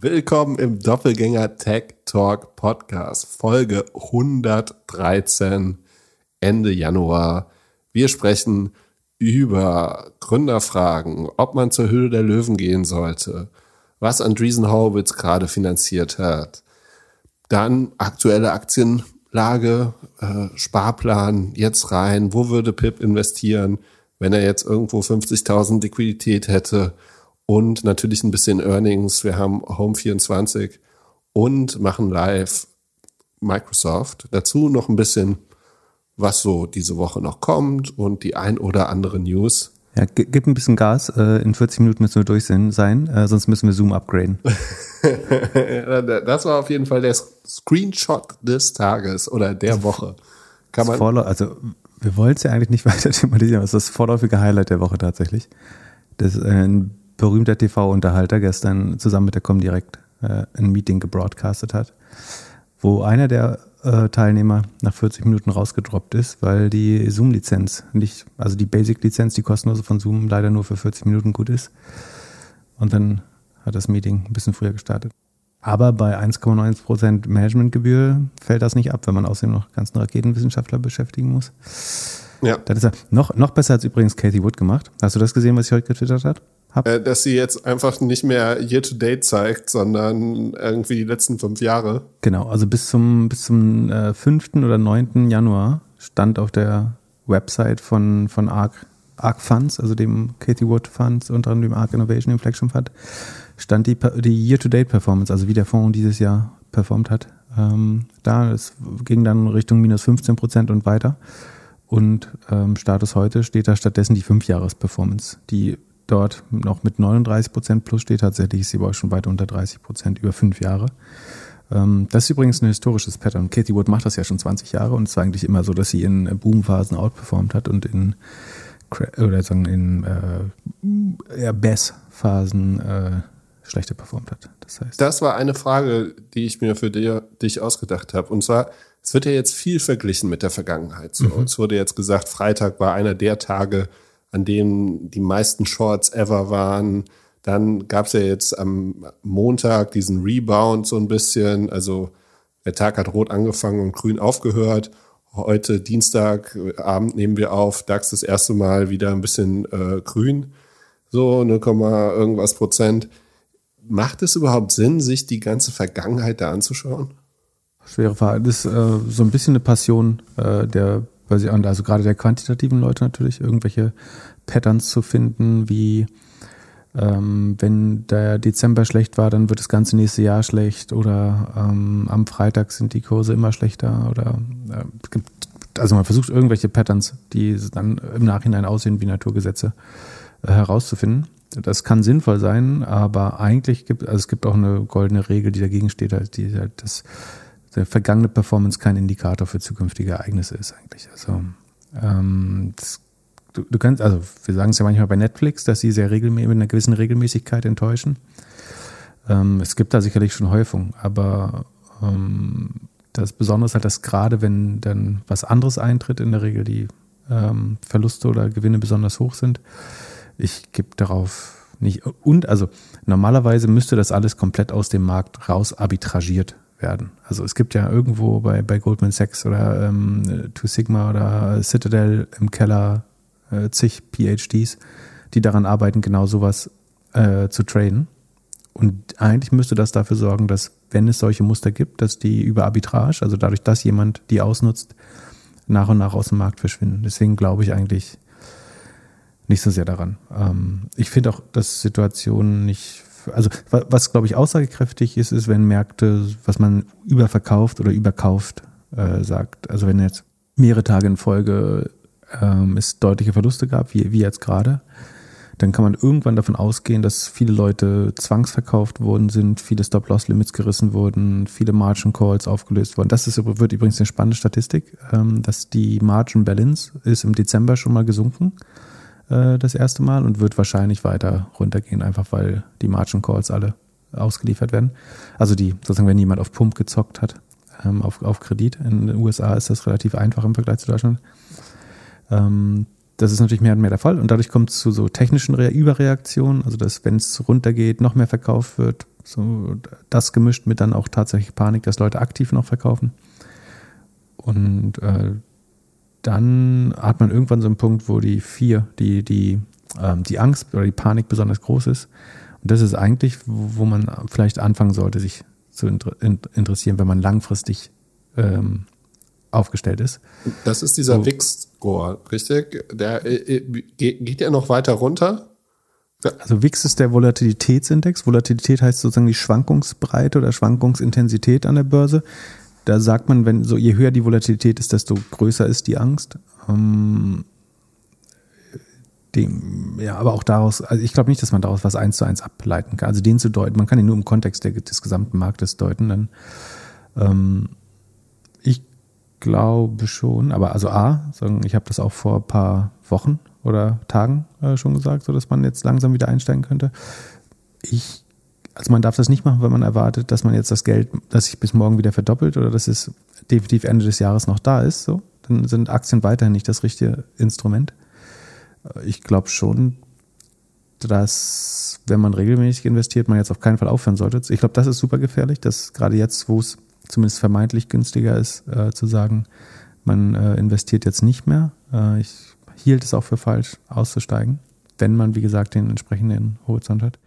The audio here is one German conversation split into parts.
Willkommen im Doppelgänger Tech Talk Podcast, Folge 113, Ende Januar. Wir sprechen über Gründerfragen, ob man zur Höhle der Löwen gehen sollte, was Andreessen Horowitz gerade finanziert hat, dann aktuelle Aktienlage, äh, Sparplan, jetzt rein, wo würde Pip investieren, wenn er jetzt irgendwo 50.000 Liquidität hätte und natürlich ein bisschen Earnings. Wir haben Home 24 und machen live Microsoft. Dazu noch ein bisschen, was so diese Woche noch kommt und die ein oder andere News. Ja, gib ein bisschen Gas. Äh, in 40 Minuten müssen wir durch sein, äh, sonst müssen wir Zoom upgraden. das war auf jeden Fall der Screenshot des Tages oder der Woche. Kann man also wir wollten es ja eigentlich nicht weiter thematisieren, aber es ist das vorläufige Highlight der Woche tatsächlich. Das ist ein berühmter TV-Unterhalter gestern zusammen mit der Comdirect äh, ein Meeting gebroadcastet hat, wo einer der äh, Teilnehmer nach 40 Minuten rausgedroppt ist, weil die Zoom-Lizenz nicht, also die Basic-Lizenz, die kostenlose von Zoom, leider nur für 40 Minuten gut ist. Und dann hat das Meeting ein bisschen früher gestartet. Aber bei 1,9% Managementgebühr fällt das nicht ab, wenn man außerdem noch ganzen Raketenwissenschaftler beschäftigen muss. Ja. Das ist ja noch, noch besser als übrigens Katie Wood gemacht. Hast du das gesehen, was sie heute getwittert hat? Äh, dass sie jetzt einfach nicht mehr Year-to-Date zeigt, sondern irgendwie die letzten fünf Jahre. Genau, also bis zum, bis zum äh, 5. oder 9. Januar stand auf der Website von, von ARC, ARC Funds, also dem Katie Wood Funds, unter anderem dem ARC Innovation Inflection Fund, stand die, die Year-to-Date-Performance, also wie der Fonds dieses Jahr performt hat. Ähm, da, es ging dann Richtung minus 15 Prozent und weiter. Und ähm, Status heute steht da stattdessen die Fünfjahres-Performance, die dort noch mit 39 Prozent plus steht. Tatsächlich ist sie aber auch schon weit unter 30 Prozent über fünf Jahre. Ähm, das ist übrigens ein historisches Pattern. Katie Wood macht das ja schon 20 Jahre und es ist eigentlich immer so, dass sie in Boomphasen outperformt hat und in oder sagen in äh, eher Bass-Phasen äh, schlechter performt hat. Das heißt. Das war eine Frage, die ich mir für dich ausgedacht habe. Und zwar, es wird ja jetzt viel verglichen mit der Vergangenheit. So, mhm. Es wurde jetzt gesagt, Freitag war einer der Tage, an denen die meisten Shorts ever waren. Dann gab es ja jetzt am Montag diesen Rebound so ein bisschen. Also der Tag hat rot angefangen und grün aufgehört. Heute Dienstagabend nehmen wir auf, DAX das erste Mal wieder ein bisschen äh, grün, so 0, irgendwas Prozent. Macht es überhaupt Sinn, sich die ganze Vergangenheit da anzuschauen? Schwere Frage. Das ist äh, so ein bisschen eine Passion äh, der also gerade der quantitativen Leute natürlich, irgendwelche Patterns zu finden, wie ähm, wenn der Dezember schlecht war, dann wird das ganze nächste Jahr schlecht oder ähm, am Freitag sind die Kurse immer schlechter oder äh, gibt, also man versucht irgendwelche Patterns, die dann im Nachhinein aussehen wie Naturgesetze, äh, herauszufinden. Das kann sinnvoll sein, aber eigentlich gibt also es gibt auch eine goldene Regel, die dagegen steht, halt, die halt das der vergangene Performance kein Indikator für zukünftige Ereignisse ist eigentlich. Also ähm, das, du, du kannst, also wir sagen es ja manchmal bei Netflix, dass sie sehr regelmäßig mit einer gewissen Regelmäßigkeit enttäuschen. Ähm, es gibt da sicherlich schon Häufung, aber ähm, das Besondere ist halt, dass gerade wenn dann was anderes eintritt, in der Regel die ähm, Verluste oder Gewinne besonders hoch sind, ich gebe darauf nicht. Und also normalerweise müsste das alles komplett aus dem Markt raus arbitragiert werden. Also es gibt ja irgendwo bei, bei Goldman Sachs oder ähm, Two Sigma oder Citadel im Keller äh, zig PhDs, die daran arbeiten, genau sowas äh, zu traden. Und eigentlich müsste das dafür sorgen, dass, wenn es solche Muster gibt, dass die über Arbitrage, also dadurch, dass jemand die ausnutzt, nach und nach aus dem Markt verschwinden. Deswegen glaube ich eigentlich nicht so sehr daran. Ähm, ich finde auch, dass Situationen nicht also was glaube ich aussagekräftig ist, ist, wenn Märkte, was man überverkauft oder überkauft, äh, sagt. Also wenn jetzt mehrere Tage in Folge ähm, es deutliche Verluste gab, wie, wie jetzt gerade, dann kann man irgendwann davon ausgehen, dass viele Leute zwangsverkauft worden sind, viele Stop-Loss-Limits gerissen wurden, viele Margin Calls aufgelöst wurden. Das ist, wird übrigens eine spannende Statistik, ähm, dass die Margin Balance ist im Dezember schon mal gesunken äh, das erste Mal und wird wahrscheinlich weiter runtergehen, einfach weil die Margin Calls alle ausgeliefert werden. Also die, sozusagen, wenn jemand auf Pump gezockt hat, ähm, auf, auf Kredit. In den USA ist das relativ einfach im Vergleich zu Deutschland. Ähm, das ist natürlich mehr und mehr der Fall und dadurch kommt es zu so technischen Re Überreaktionen, also dass wenn es runtergeht, noch mehr verkauft wird, so das gemischt mit dann auch tatsächlich Panik, dass Leute aktiv noch verkaufen. Und äh, dann hat man irgendwann so einen Punkt, wo die vier, die, die, ähm, die Angst oder die Panik besonders groß ist. Und das ist eigentlich, wo, man vielleicht anfangen sollte, sich zu inter interessieren, wenn man langfristig ähm, aufgestellt ist. Das ist dieser so. Wix-Score, richtig? Der äh, äh geht ja noch weiter runter. Also WIX ist der Volatilitätsindex. Volatilität heißt sozusagen die Schwankungsbreite oder Schwankungsintensität an der Börse. Da sagt man, wenn so je höher die Volatilität ist, desto größer ist die Angst. Ähm, dem, ja, aber auch daraus, also ich glaube nicht, dass man daraus was eins zu eins ableiten kann. Also den zu deuten, man kann ihn nur im Kontext der, des gesamten Marktes deuten. Dann, ähm, ich glaube schon, aber also A, sagen, ich habe das auch vor ein paar Wochen oder Tagen äh, schon gesagt, so dass man jetzt langsam wieder einsteigen könnte. Ich, also man darf das nicht machen, wenn man erwartet, dass man jetzt das Geld, das sich bis morgen wieder verdoppelt oder dass es definitiv Ende des Jahres noch da ist. So, dann sind Aktien weiterhin nicht das richtige Instrument. Äh, ich glaube schon, dass wenn man regelmäßig investiert, man jetzt auf keinen Fall aufhören sollte. Ich glaube, das ist super gefährlich, dass gerade jetzt, wo es zumindest vermeintlich günstiger ist, äh, zu sagen, man äh, investiert jetzt nicht mehr. Äh, ich hielt es auch für falsch, auszusteigen, wenn man, wie gesagt, den entsprechenden Horizont hat.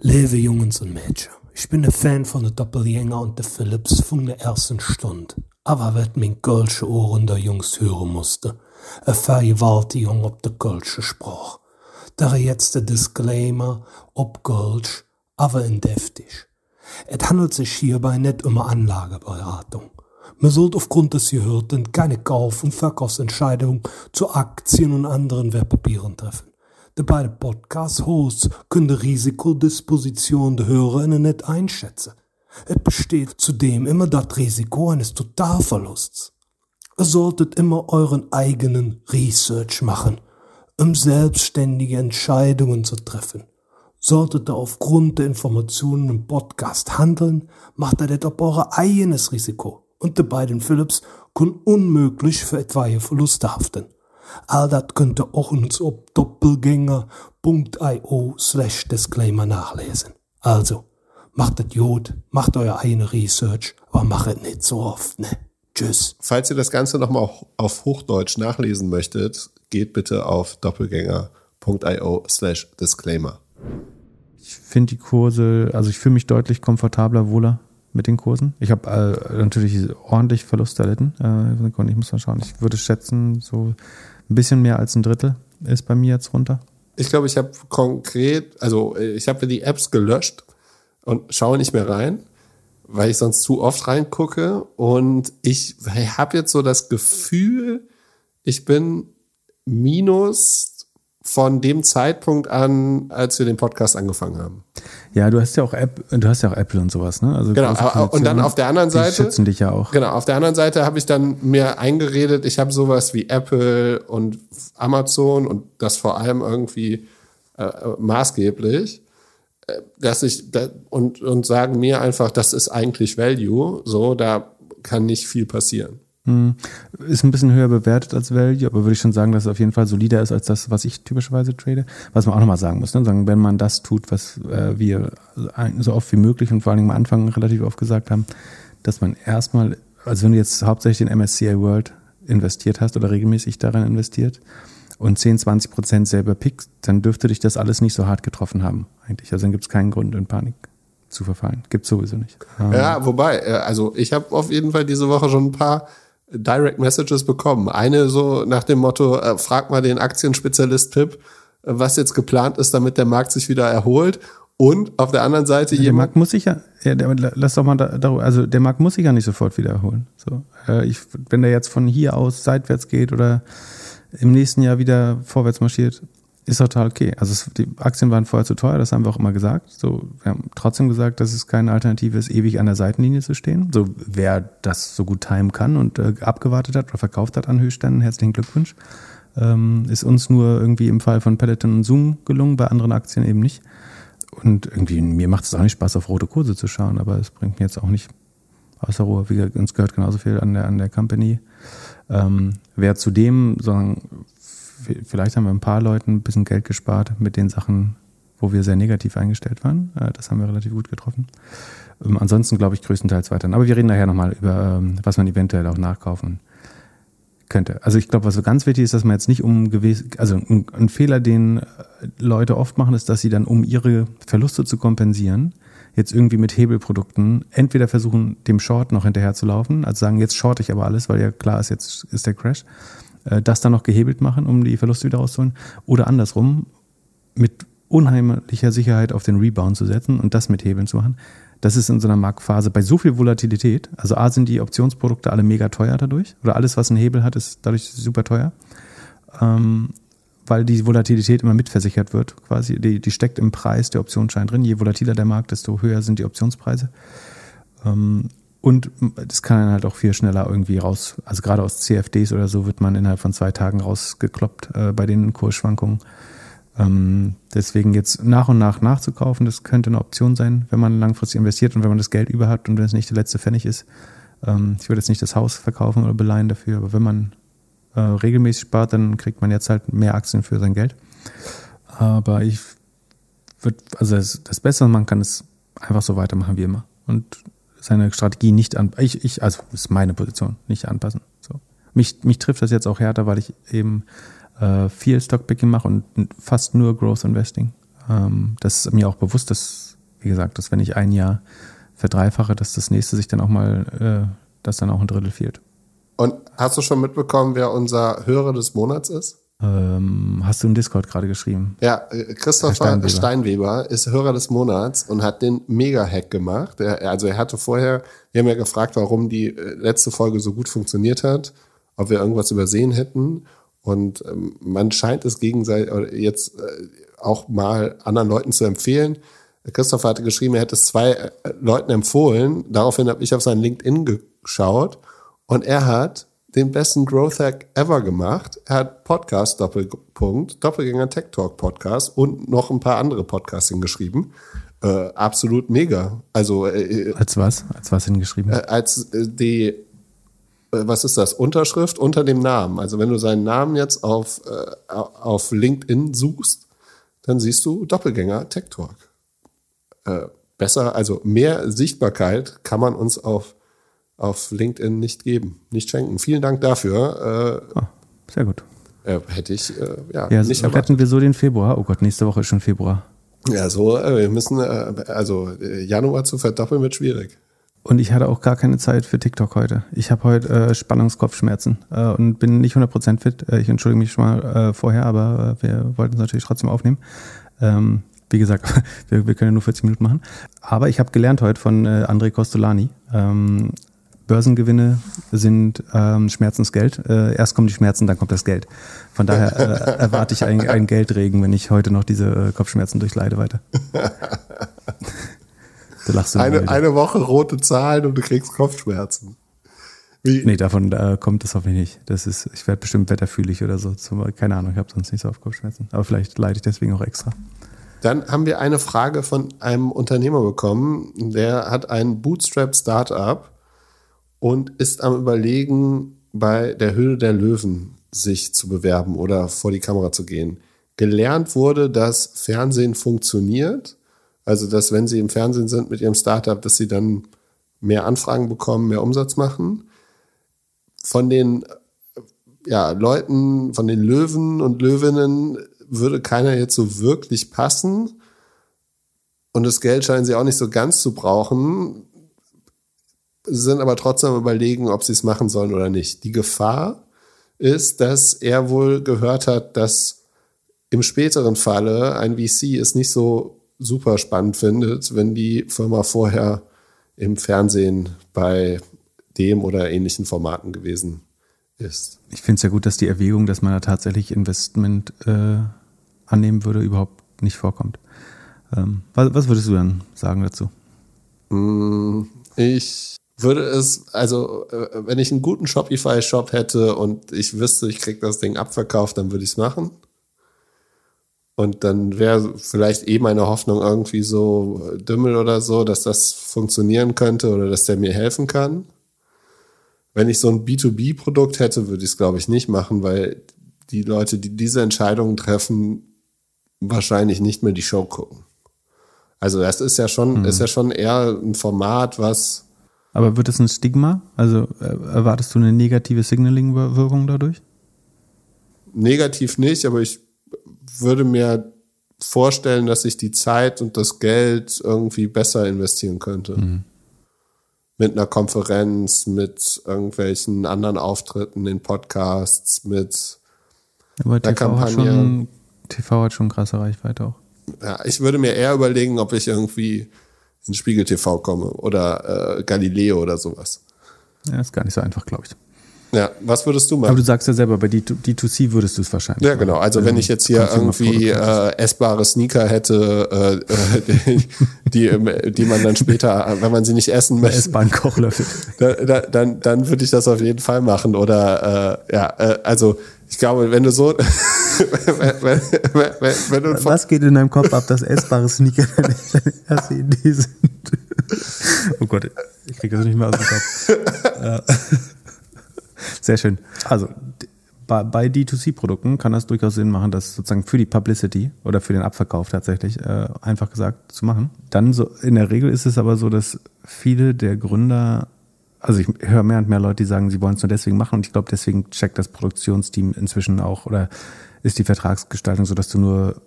Liebe Jungs und Mädchen, ich bin ein Fan von der Doppelgänger und der Philips von der ersten Stunde. Aber wird mein Kölsche Ohren der Jungs hören musste, eine Vergewaltigung ob der Kölsche Spruch. Da jetzt der Disclaimer ob Kölsch, aber in deftig. Es handelt sich hierbei nicht um eine Anlageberatung. Man sollte aufgrund des Gehörten keine Kauf- und Verkaufsentscheidungen zu Aktien und anderen Wertpapieren treffen. Die beiden Podcast-Hosts können die Risikodisposition der HörerInnen nicht einschätzen. Es besteht zudem immer das Risiko eines Totalverlusts. Ihr solltet immer euren eigenen Research machen, um selbstständige Entscheidungen zu treffen. Solltet ihr aufgrund der Informationen im Podcast handeln, macht ihr das auf euer eigenes Risiko und die beiden Philips können unmöglich für etwaige Verluste haften. All das könnt ihr auch uns auf doppelgänger.io slash disclaimer nachlesen. Also, macht das Jod, macht euer eigene Research, aber macht nicht so oft, ne? Tschüss. Falls ihr das Ganze nochmal auf Hochdeutsch nachlesen möchtet, geht bitte auf doppelgänger.io slash disclaimer. Ich finde die Kurse, also ich fühle mich deutlich komfortabler, wohler mit den Kursen. Ich habe äh, natürlich ordentlich Verluste erlitten. Äh, ich muss mal schauen. Ich würde schätzen, so ein bisschen mehr als ein Drittel ist bei mir jetzt runter. Ich glaube, ich habe konkret, also ich habe die Apps gelöscht und schaue nicht mehr rein, weil ich sonst zu oft reingucke. Und ich habe jetzt so das Gefühl, ich bin minus von dem Zeitpunkt an, als wir den Podcast angefangen haben. Ja, du hast ja auch App, du hast ja auch Apple und sowas, ne? Also genau. Und dann auf der anderen Seite die schützen dich ja auch. Genau. Auf der anderen Seite habe ich dann mir eingeredet, ich habe sowas wie Apple und Amazon und das vor allem irgendwie äh, maßgeblich, äh, dass ich da, und und sagen mir einfach, das ist eigentlich Value. So, da kann nicht viel passieren. Hm. Ist ein bisschen höher bewertet als Value, aber würde ich schon sagen, dass es auf jeden Fall solider ist als das, was ich typischerweise trade. Was man auch nochmal sagen muss, ne? sagen, wenn man das tut, was äh, wir so oft wie möglich und vor allen Dingen am Anfang relativ oft gesagt haben, dass man erstmal, also wenn du jetzt hauptsächlich in MSCI World investiert hast oder regelmäßig daran investiert und 10, 20 Prozent selber pickst, dann dürfte dich das alles nicht so hart getroffen haben, eigentlich. Also dann gibt es keinen Grund in Panik zu verfallen. Gibt sowieso nicht. Ja, wobei, äh, also ich habe auf jeden Fall diese Woche schon ein paar Direct Messages bekommen. Eine so nach dem Motto, äh, frag mal den Aktienspezialist Pip, äh, was jetzt geplant ist, damit der Markt sich wieder erholt. Und auf der anderen Seite der jemand. Markt muss sich ja, ja der, lass doch mal darüber, also der Markt muss sich ja nicht sofort wieder erholen. So, äh, ich, wenn der jetzt von hier aus seitwärts geht oder im nächsten Jahr wieder vorwärts marschiert, ist total okay. Also es, die Aktien waren vorher zu teuer, das haben wir auch immer gesagt. So, wir haben trotzdem gesagt, dass es keine Alternative ist, ewig an der Seitenlinie zu stehen. So, wer das so gut timen kann und äh, abgewartet hat oder verkauft hat an Höchstständen, herzlichen Glückwunsch. Ähm, ist uns nur irgendwie im Fall von Peloton und Zoom gelungen, bei anderen Aktien eben nicht. Und irgendwie, mir macht es auch nicht Spaß, auf rote Kurse zu schauen, aber es bringt mir jetzt auch nicht außer Ruhe. Wie gesagt, uns gehört genauso viel an der, an der Company. Ähm, wer zudem, sagen, vielleicht haben wir ein paar Leuten ein bisschen Geld gespart mit den Sachen, wo wir sehr negativ eingestellt waren. Äh, das haben wir relativ gut getroffen. Ähm, ansonsten glaube ich größtenteils weiter. Aber wir reden nachher nochmal über, ähm, was man eventuell auch nachkaufen könnte. Also ich glaube, was so ganz wichtig ist, dass man jetzt nicht um gewesen, also ein, ein, Fehler, den äh, Leute oft machen, ist, dass sie dann, um ihre Verluste zu kompensieren, jetzt irgendwie mit Hebelprodukten entweder versuchen, dem Short noch hinterher zu laufen, also sagen, jetzt short ich aber alles, weil ja klar ist, jetzt ist der Crash, das dann noch gehebelt machen, um die Verluste wieder rauszuholen, oder andersrum, mit unheimlicher Sicherheit auf den Rebound zu setzen und das mit Hebeln zu machen. Das ist in so einer Marktphase bei so viel Volatilität. Also A sind die Optionsprodukte alle mega teuer dadurch. Oder alles, was einen Hebel hat, ist dadurch super teuer. Ähm, weil die Volatilität immer mitversichert wird, quasi. Die, die steckt im Preis der Optionsschein drin. Je volatiler der Markt, desto höher sind die Optionspreise. Ähm, und das kann dann halt auch viel schneller irgendwie raus. Also gerade aus CFDs oder so wird man innerhalb von zwei Tagen rausgekloppt äh, bei den Kursschwankungen. Ähm, deswegen jetzt nach und nach nachzukaufen, das könnte eine Option sein, wenn man langfristig investiert und wenn man das Geld über hat und wenn es nicht der letzte Pfennig ist. Ähm, ich würde jetzt nicht das Haus verkaufen oder beleihen dafür, aber wenn man äh, regelmäßig spart, dann kriegt man jetzt halt mehr Aktien für sein Geld. Aber ich würde, also das, das Beste, man kann, ist einfach so weitermachen wie immer und seine Strategie nicht an, ich, ich, also ist meine Position, nicht anpassen. So. Mich, mich trifft das jetzt auch härter, weil ich eben äh, viel Stockpicking mache und fast nur Growth Investing. Ähm, das ist mir auch bewusst, dass, wie gesagt, dass wenn ich ein Jahr verdreifache, dass das nächste sich dann auch mal, äh, dass dann auch ein Drittel fehlt. Und hast du schon mitbekommen, wer unser Hörer des Monats ist? Ähm, hast du im Discord gerade geschrieben? Ja, äh, Christopher Steinweber. Steinweber. ist Hörer des Monats und hat den Mega-Hack gemacht. Er, also er hatte vorher, wir haben ja gefragt, warum die äh, letzte Folge so gut funktioniert hat, ob wir irgendwas übersehen hätten. Und ähm, man scheint es gegenseitig jetzt äh, auch mal anderen Leuten zu empfehlen. Christopher hatte geschrieben, er hätte es zwei äh, Leuten empfohlen. Daraufhin habe ich auf sein LinkedIn geschaut und er hat den besten Growth Hack ever gemacht. Er hat Podcast Doppelpunkt, Doppelgänger Tech Talk Podcast und noch ein paar andere Podcasts hingeschrieben. Äh, absolut mega. Also äh, als was? Als was hingeschrieben? Äh, als äh, die äh, was ist das? Unterschrift unter dem Namen. Also wenn du seinen Namen jetzt auf, äh, auf LinkedIn suchst, dann siehst du Doppelgänger Tech Talk. Besser, also mehr Sichtbarkeit kann man uns auf, auf LinkedIn nicht geben, nicht schenken. Vielen Dank dafür. Äh, oh, sehr gut. Äh, hätte ich äh, ja, ja nicht so retten wir so den Februar. Oh Gott, nächste Woche ist schon Februar. Ja, so, wir müssen, also Januar zu verdoppeln wird schwierig. Und ich hatte auch gar keine Zeit für TikTok heute. Ich habe heute äh, Spannungskopfschmerzen äh, und bin nicht 100% fit. Äh, ich entschuldige mich schon mal äh, vorher, aber äh, wir wollten es natürlich trotzdem aufnehmen. Ähm, wie gesagt, wir, wir können ja nur 40 Minuten machen. Aber ich habe gelernt heute von äh, André Costolani, ähm, Börsengewinne sind ähm, Schmerzensgeld. Äh, erst kommen die Schmerzen, dann kommt das Geld. Von daher äh, erwarte ich einen Geldregen, wenn ich heute noch diese äh, Kopfschmerzen durchleide weiter. Da lachst du eine, eine Woche rote Zahlen und du kriegst Kopfschmerzen. Wie? Nee, davon äh, kommt das hoffentlich nicht. Das ist, ich werde bestimmt wetterfühlig oder so. Keine Ahnung, ich habe sonst nicht so auf Kopfschmerzen. Aber vielleicht leide ich deswegen auch extra. Dann haben wir eine Frage von einem Unternehmer bekommen, der hat ein Bootstrap-Startup und ist am Überlegen, bei der Höhle der Löwen sich zu bewerben oder vor die Kamera zu gehen. Gelernt wurde, dass Fernsehen funktioniert also, dass wenn sie im Fernsehen sind mit ihrem Startup, dass sie dann mehr Anfragen bekommen, mehr Umsatz machen. Von den ja, Leuten, von den Löwen und Löwinnen würde keiner jetzt so wirklich passen. Und das Geld scheinen sie auch nicht so ganz zu brauchen. Sind aber trotzdem überlegen, ob sie es machen sollen oder nicht. Die Gefahr ist, dass er wohl gehört hat, dass im späteren Falle ein VC es nicht so super spannend findet, wenn die Firma vorher im Fernsehen bei dem oder ähnlichen Formaten gewesen ist. Ich finde es ja gut, dass die Erwägung, dass man da tatsächlich Investment äh, annehmen würde, überhaupt nicht vorkommt. Ähm, was, was, würdest du dann sagen dazu? Mm, ich würde es, also äh, wenn ich einen guten Shopify-Shop hätte und ich wüsste, ich kriege das Ding abverkauft, dann würde ich es machen. Und dann wäre vielleicht eh meine Hoffnung irgendwie so äh, Dümmel oder so, dass das funktionieren könnte oder dass der mir helfen kann. Wenn ich so ein B2B-Produkt hätte, würde ich es, glaube ich, nicht machen, weil die Leute, die diese Entscheidungen treffen, wahrscheinlich nicht mehr die Show gucken. Also das ist ja schon, mhm. ist ja schon eher ein Format, was. Aber wird es ein Stigma? Also äh, erwartest du eine negative Signaling-Wirkung dadurch? Negativ nicht, aber ich würde mir vorstellen, dass ich die Zeit und das Geld irgendwie besser investieren könnte. Mhm. Mit einer Konferenz, mit irgendwelchen anderen Auftritten in Podcasts, mit aber TV Kampagne. Hat schon, TV hat schon krasse Reichweite auch. Ja, ich würde mir eher überlegen, ob ich irgendwie in Spiegel TV komme oder äh, Galileo oder sowas. Ja, ist gar nicht so einfach, glaube ich. Ja, was würdest du machen? Aber du sagst ja selber, bei D2C würdest du es wahrscheinlich. Ja, genau. Also, wenn ich jetzt hier irgendwie äh, essbare Sneaker hätte, äh, äh die, die, die man dann später, wenn man sie nicht essen möchte. Essbaren Kochlöffel. Da, dann, dann würde ich das auf jeden Fall machen. Oder äh, ja, äh, also ich glaube, wenn du so. wenn, wenn, wenn du Was geht in deinem Kopf ab, dass essbare Sneaker deine erste Idee sind? Oh Gott, ich kriege das nicht mehr aus dem Kopf. Sehr schön. Also bei, bei D2C-Produkten kann das durchaus Sinn machen, das sozusagen für die Publicity oder für den Abverkauf tatsächlich äh, einfach gesagt zu machen. Dann so in der Regel ist es aber so, dass viele der Gründer also ich höre mehr und mehr Leute, die sagen, sie wollen es nur deswegen machen und ich glaube, deswegen checkt das Produktionsteam inzwischen auch oder ist die Vertragsgestaltung so, dass du nur,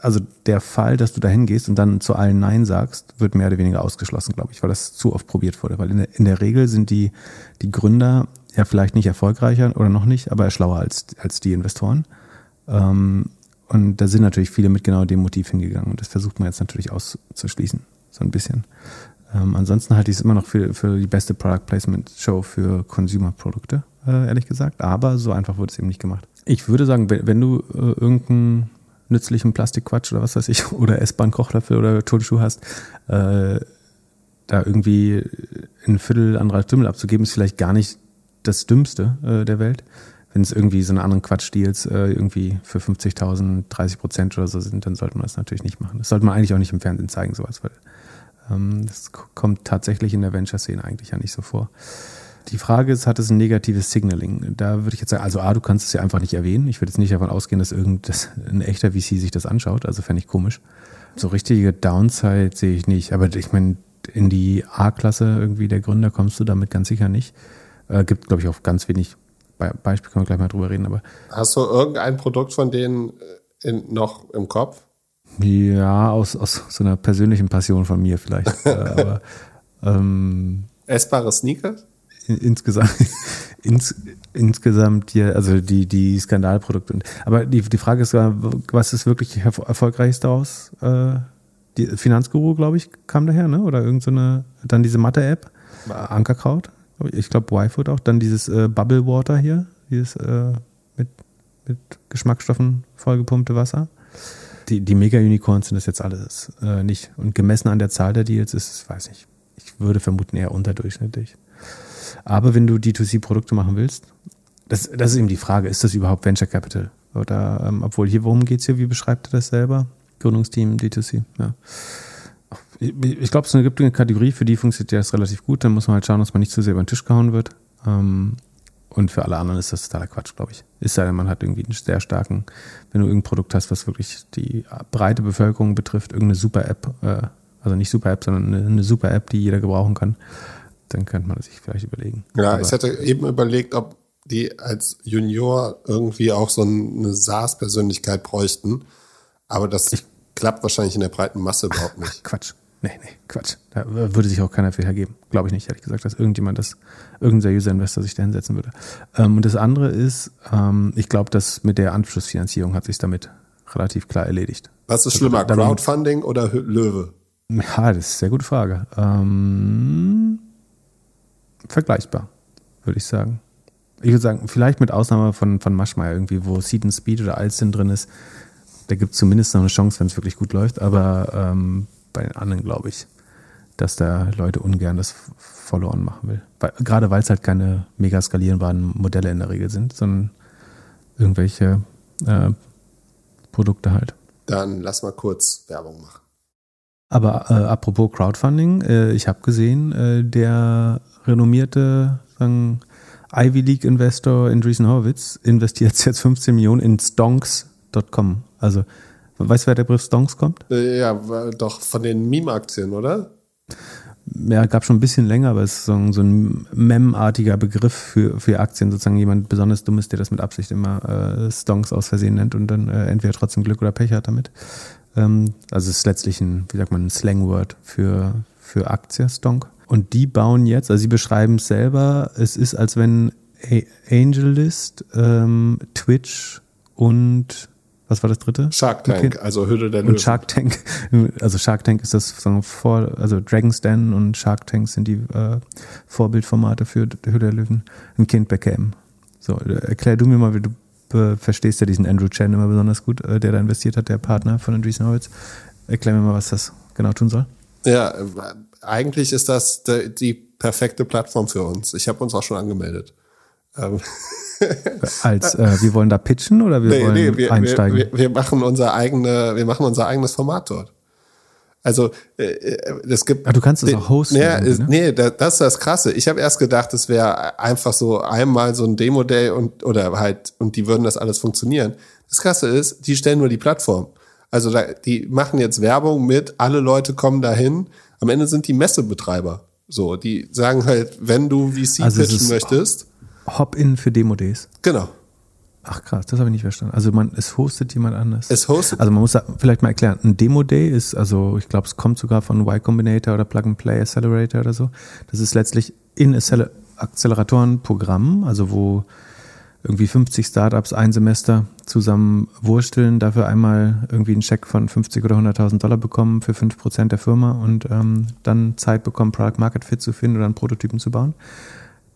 also der Fall, dass du da hingehst und dann zu allen Nein sagst, wird mehr oder weniger ausgeschlossen, glaube ich, weil das zu oft probiert wurde. Weil in der, in der Regel sind die, die Gründer ja vielleicht nicht erfolgreicher oder noch nicht, aber schlauer als, als die Investoren. Ähm, und da sind natürlich viele mit genau dem Motiv hingegangen. Und das versucht man jetzt natürlich auszuschließen, so ein bisschen. Ähm, ansonsten halte ich es immer noch für, für die beste Product Placement Show für Consumer-Produkte, äh, ehrlich gesagt. Aber so einfach wurde es eben nicht gemacht. Ich würde sagen, wenn, wenn du äh, irgendeinen nützlichen Plastikquatsch oder was weiß ich, oder S-Bahn-Kochlöffel oder Turnschuh hast, äh, da irgendwie ein Viertel an Ralf Dümmel abzugeben, ist vielleicht gar nicht das Dümmste äh, der Welt. Wenn es irgendwie so einen anderen Quatschdeals äh, irgendwie für 50.000, 30 Prozent oder so sind, dann sollte man das natürlich nicht machen. Das sollte man eigentlich auch nicht im Fernsehen zeigen, sowas, weil das kommt tatsächlich in der Venture-Szene eigentlich ja nicht so vor. Die Frage ist, hat es ein negatives Signaling? Da würde ich jetzt sagen, also A, du kannst es ja einfach nicht erwähnen. Ich würde jetzt nicht davon ausgehen, dass irgendein echter VC sich das anschaut. Also fände ich komisch. So richtige Downside sehe ich nicht. Aber ich meine, in die A-Klasse irgendwie der Gründer kommst du damit ganz sicher nicht. Äh, gibt, glaube ich, auch ganz wenig Be Beispiel, können wir gleich mal drüber reden. Aber Hast du irgendein Produkt von denen äh, in, noch im Kopf? Ja, aus, aus so einer persönlichen Passion von mir vielleicht. Äh, aber, ähm, Essbare Sneakers? In, insgesamt, ins, insgesamt hier, also die, die Skandalprodukte. Aber die, die Frage ist, was ist wirklich erfolgreichs daraus? Äh, die Finanzguru, glaube ich, kam daher, ne? Oder irgendeine, so dann diese Mathe-App, Ankerkraut, ich glaube Y-Food auch, dann dieses äh, Bubble Water hier, dieses äh, mit, mit Geschmacksstoffen vollgepumpte Wasser die, die Mega-Unicorns sind das jetzt alles äh, nicht. Und gemessen an der Zahl der Deals ist es, weiß ich, ich würde vermuten eher unterdurchschnittlich. Aber wenn du D2C-Produkte machen willst, das, das ist eben die Frage, ist das überhaupt Venture Capital? Oder, ähm, obwohl hier, worum geht es hier? Wie beschreibt er das selber? Gründungsteam, D2C, ja. Ich, glaube, es gibt eine Kategorie, für die funktioniert das relativ gut. Dann muss man halt schauen, dass man nicht zu sehr über den Tisch gehauen wird. Ähm, und für alle anderen ist das totaler Quatsch, glaube ich. Ist ja, man hat irgendwie einen sehr starken, wenn du irgendein Produkt hast, was wirklich die breite Bevölkerung betrifft, irgendeine super App, äh, also nicht super App, sondern eine, eine super App, die jeder gebrauchen kann, dann könnte man sich vielleicht überlegen. Ja, Aber ich hatte eben überlegt, ob die als Junior irgendwie auch so eine SaaS-Persönlichkeit bräuchten. Aber das ich, klappt wahrscheinlich in der breiten Masse überhaupt nicht. Quatsch. Nee, nee, Quatsch. Da würde sich auch keiner für hergeben. Glaube ich nicht, ehrlich gesagt, dass irgendjemand das, irgendein seriöser Investor sich da hinsetzen würde. Ähm, und das andere ist, ähm, ich glaube, dass mit der Anschlussfinanzierung hat sich damit relativ klar erledigt. Was ist also schlimmer, also, Crowdfunding oder Löwe? Ja, das ist eine sehr gute Frage. Ähm, vergleichbar, würde ich sagen. Ich würde sagen, vielleicht mit Ausnahme von, von Maschmeyer irgendwie, wo Seed and Speed oder Alstin drin ist, da gibt es zumindest noch eine Chance, wenn es wirklich gut läuft. Aber ähm, bei den anderen, glaube ich, dass da Leute ungern das Follow-on machen will. Weil, gerade weil es halt keine mega skalierbaren Modelle in der Regel sind, sondern irgendwelche äh, Produkte halt. Dann lass mal kurz Werbung machen. Aber äh, apropos Crowdfunding, äh, ich habe gesehen, äh, der renommierte sagen, Ivy League Investor Andreessen Horowitz investiert jetzt 15 Millionen in Stonks.com. Also, weißt du, wer der Begriff Stonks kommt? Äh, Ja, doch von den Meme-Aktien, oder? Ja, gab schon ein bisschen länger, aber es ist so ein, Mem-artiger Begriff für, für Aktien. Sozusagen jemand besonders Dummes, der das mit Absicht immer äh, Stonks aus Versehen nennt und dann äh, entweder trotzdem Glück oder Pech hat damit. Ähm, also es ist letztlich ein, wie sagt man, ein Slangword für, für Aktie, Stonk. Und die bauen jetzt, also sie beschreiben es selber, es ist, als wenn A- AngelList, ähm, Twitch und was war das dritte? Shark Tank, Okay. also Hütte der Und Löwen. Shark Tank, also Shark Tank ist das sozusagen vor, also Dragon's Den und Shark Tank sind die äh, Vorbildformate für die Hütte der Löwen. Ein Kind bekämen. So, äh, erklär du mir mal, wie du äh, verstehst ja diesen Andrew Chen immer besonders gut, äh, der da investiert hat, der Partner von Andreessen Horowitz. Erklär mir mal, was das genau tun soll. Ja, äh, eigentlich ist das de, die perfekte Plattform für uns. Ich habe uns auch schon angemeldet. Ähm, Als äh, wir wollen da pitchen oder wir wollen wir, wir, einsteigen? wir, wir machen unser eigene, wir machen unser eigenes Format dort. Also äh, äh, es gibt. Ah, du kannst es auch hosten ist, ne? nee, da, das ist das Krasse. Ich habe erst gedacht, es wäre einfach so einmal so ein Demo-Day und oder halt und die würden das alles funktionieren. Das Krasse ist, die stellen nur die Plattform. Also da, die machen jetzt Werbung mit, alle Leute kommen dahin. Am Ende sind die Messebetreiber. So, die sagen halt, wenn du VC Also pitchen möchtest, Hop-in für Demo-Days. genau. Ach krass, das habe ich nicht verstanden. Also man, es hostet jemand anders. Es hostet Also man muss da vielleicht mal erklären, ein Demo-Day ist, also ich glaube, es kommt sogar von Y Combinator oder Plug-and-Play Accelerator oder so. Das ist letztlich in Accel- Acceleratorenprogramm, also wo irgendwie 50 Startups ein Semester zusammen wursteln, dafür einmal irgendwie einen Scheck von 50 oder 100.000 Dollar bekommen für 5% der Firma und ähm, dann Zeit bekommen, Product Market Fit zu finden oder einen Prototypen zu bauen.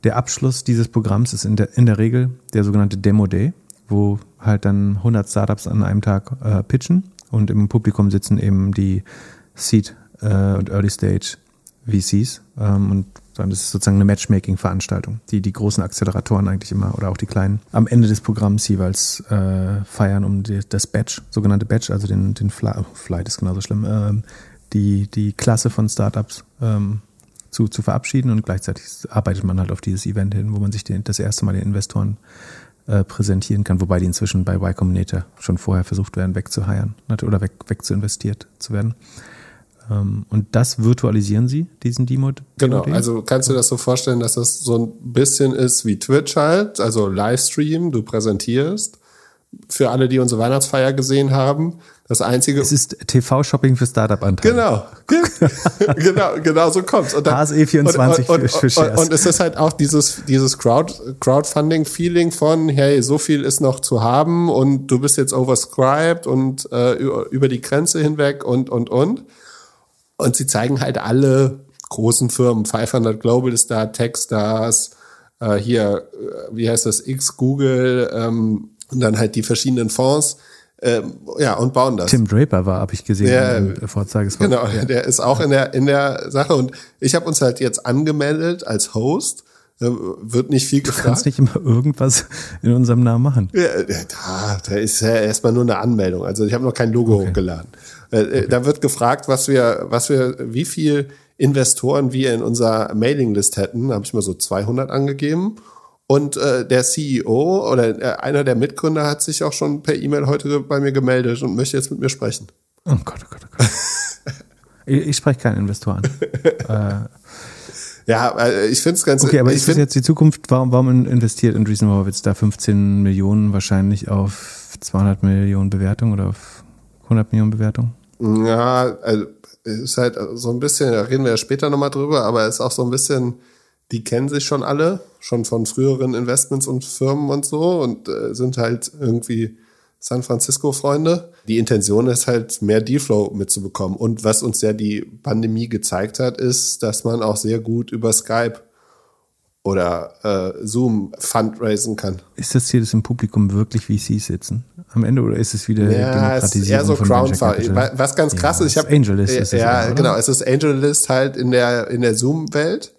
Der Abschluss dieses Programms ist in der, in der Regel der sogenannte Demo Day, wo halt dann 100 Startups an einem Tag äh, pitchen und im Publikum sitzen eben die Seed äh, und Early Stage VCs ähm, und dann ist sozusagen eine Matchmaking-Veranstaltung, die die großen Acceleratoren eigentlich immer oder auch die kleinen am Ende des Programms jeweils äh, feiern, um die, das Batch, sogenannte Batch, also den, den Fly, oh, Flight ist genauso schlimm, ähm, die, die Klasse von Startups ähm, zu, zu verabschieden und gleichzeitig arbeitet man halt auf dieses Event hin, wo man sich den, das erste Mal den Investoren äh, präsentieren kann, wobei die inzwischen bei Y Combinator schon vorher versucht werden, wegzuheiern oder weg, weg zu investiert zu werden. Ähm, und das virtualisieren sie, diesen Demo. Genau, also kannst du das so vorstellen, dass das so ein bisschen ist wie Twitch halt, also Livestream, du präsentierst. Für alle, die unsere Weihnachtsfeier gesehen haben, das einzige. es ist TV-Shopping für Startup-Anteile. Genau, genau, genau so kommt's. Und HSE24 und, und, für- für und, und es ist halt auch dieses, dieses Crowd, Crowdfunding-Feeling von, hey, so viel ist noch zu haben und du bist jetzt overscribed und äh, über, über die Grenze hinweg und, und, und. Und sie zeigen halt alle großen Firmen, 500 Global ist da, Techstars, äh, hier, äh, wie heißt das, X, Google, ähm, und dann halt die verschiedenen Fonds, ähm, ja, und bauen das. Tim Draper war, habe ich gesehen, Ja, im Vorzeigesfoto. Genau, der ist auch in der in der Sache und ich habe uns halt jetzt angemeldet als Host. Äh, Wird nicht viel Du kannst gefragt. nicht immer irgendwas in unserem Namen machen. Ja, äh, da, da ist ja erstmal nur eine Anmeldung. Also ich habe noch kein Logo hochgeladen. Äh, äh, Da wird gefragt, was wir, was wir, wie viel Investoren wir in unserer Mailinglist hätten. Da habe ich mal so 200 angegeben. Und äh, der CEO oder äh, einer der Mitgründer hat sich auch schon per E-Mail heute bei mir gemeldet und möchte jetzt mit mir sprechen. Oh Gott, oh Gott, oh Gott. ich, ich spreche keinen Investor an. Ja, äh, ich finde es ganz. Okay, aber ich ist das jetzt die Zukunft? Warum, warum investiert Andreessen Horowitz da 15 Millionen wahrscheinlich auf 200 Millionen Bewertung oder auf 100 Millionen Bewertung? Ja, also es ist halt so ein bisschen, da reden wir ja später nochmal drüber, aber es ist auch so ein bisschen, die kennen sich schon alle, schon von früheren Investments und Firmen und so und äh, sind halt irgendwie San Francisco-Freunde. Die Intention ist halt, mehr Dealflow mitzubekommen. Und was uns ja die Pandemie gezeigt hat, ist, dass man auch sehr gut über Skype oder äh, Zoom fundraisen kann. Ist das hier, dass im Publikum wirklich VCs sitzen am Ende oder ist es wieder Ja, es ist eher so Crowdfunding. Was ganz krass Ja, ist, ich das habe AngelList ist es ja, genau, es ist AngelList halt in der in der Zoom-Welt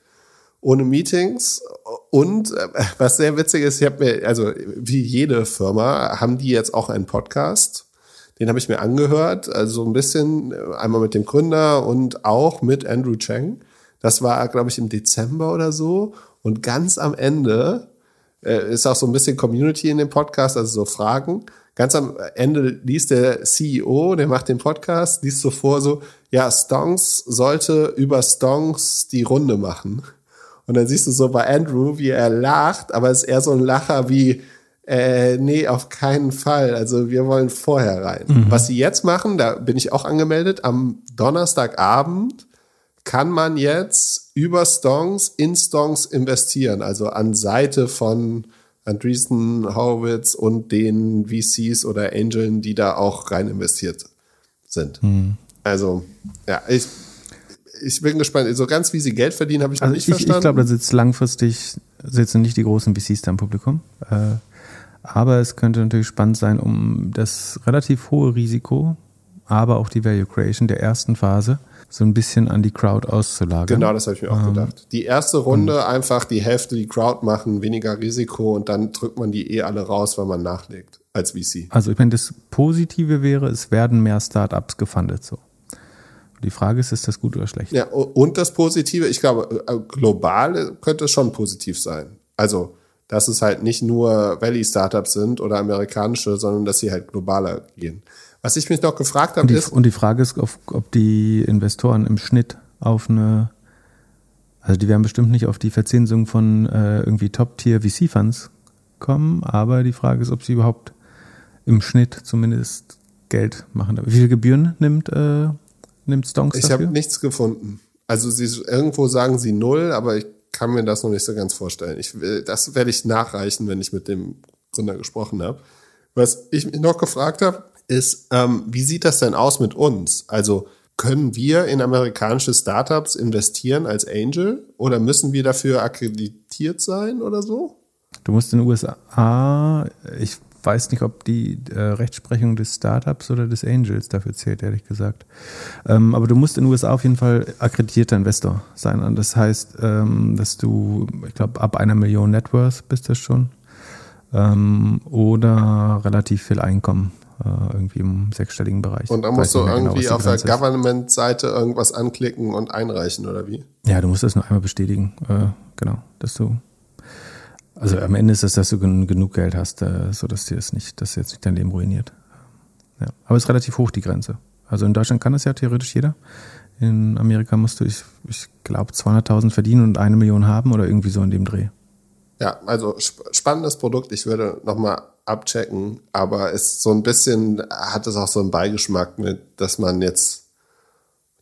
ohne Meetings und äh, was sehr witzig ist, ich habe mir also wie jede Firma haben die jetzt auch einen Podcast. Den habe ich mir angehört, also so ein bisschen äh, einmal mit dem Gründer und auch mit Andrew Cheng. Das war, glaube ich, im Dezember oder so. Und ganz am Ende äh, ist auch so ein bisschen Community in dem Podcast, also so Fragen. Ganz am Ende liest der CEO, der macht den Podcast, liest so vor, so, ja, Stonks sollte über Stonks die Runde machen. Und dann siehst du so bei Andrew, wie er lacht, aber es ist eher so ein Lacher wie, äh, nee, auf keinen Fall. Also wir wollen vorher rein. Mhm. Was sie jetzt machen, da bin ich auch angemeldet, am Donnerstagabend kann man jetzt über Stonks in Stonks investieren, also an Seite von Andreessen, Horowitz und den VCs oder Angeln, die da auch rein investiert sind. Mhm. Also, ja, ich, ich bin gespannt. So ganz wie sie Geld verdienen, habe ich also noch nicht ich, verstanden. Ich glaube, da sitzt langfristig sitzen nicht die großen VCs da im Publikum. Äh, aber es könnte natürlich spannend sein, um das relativ hohe Risiko, aber auch die Value Creation der ersten Phase so ein bisschen an die Crowd auszulagern. Genau, das habe ich mir auch ähm, gedacht. Die erste Runde einfach die Hälfte die Crowd machen, weniger Risiko und dann drückt man die eh alle raus, weil man nachlegt als VC. Also ich meine, das Positive wäre, es werden mehr Startups gefundet so. Die Frage ist, ist das gut oder schlecht? Ja, und das Positive, ich glaube, äh, global könnte es schon positiv sein. Also, dass es halt nicht nur Valley-Startups sind oder amerikanische, sondern dass sie halt globaler gehen. Was ich mich noch gefragt habe, ist. Und die Frage ist, ob, ob die Investoren im Schnitt auf eine, also die werden bestimmt nicht auf die Verzinsung von äh, irgendwie Top-Tier-VC-Funds kommen, aber die Frage ist, ob sie überhaupt im Schnitt zumindest Geld machen. Wie viele Gebühren nimmt, äh, nimmt Stonks Ich habe nichts gefunden. Also sie irgendwo sagen sie null, aber ich kann mir das noch nicht so ganz vorstellen. Ich, das werde ich nachreichen, wenn ich mit dem Gründer gesprochen habe. Was ich mich noch gefragt habe, ist, ähm, wie sieht das denn aus mit uns? Also können wir in amerikanische Startups investieren als Angel oder müssen wir dafür akkreditiert sein oder so? Du musst in den USA, ich weiß nicht, ob die äh, Rechtsprechung des Startups oder des Angels dafür zählt, ehrlich gesagt. Ähm, aber du musst in den USA auf jeden Fall akkreditierter Investor sein. Und das heißt, ähm, dass du, ich glaube, ab einer Million Net Worth bist du schon. Ähm, oder relativ viel Einkommen äh, irgendwie im sechsstelligen Bereich. Und dann musst du genau, irgendwie genau, auf der Government-Seite irgendwas anklicken und einreichen, oder wie? Ja, du musst das nur einmal bestätigen, äh, genau, dass du also am Ende ist es, dass du genug Geld hast, äh, so dass dir das nicht, dass jetzt nicht dein Leben ruiniert. Ja. Aber es ist relativ hoch die Grenze. Also in Deutschland kann das ja theoretisch jeder. In Amerika musst du, ich, ich glaube, 200.000 verdienen und eine Million haben oder irgendwie so in dem Dreh. Ja, also spannendes Produkt. Ich würde nochmal abchecken, aber es so ein bisschen hat es auch so einen Beigeschmack mit, dass man jetzt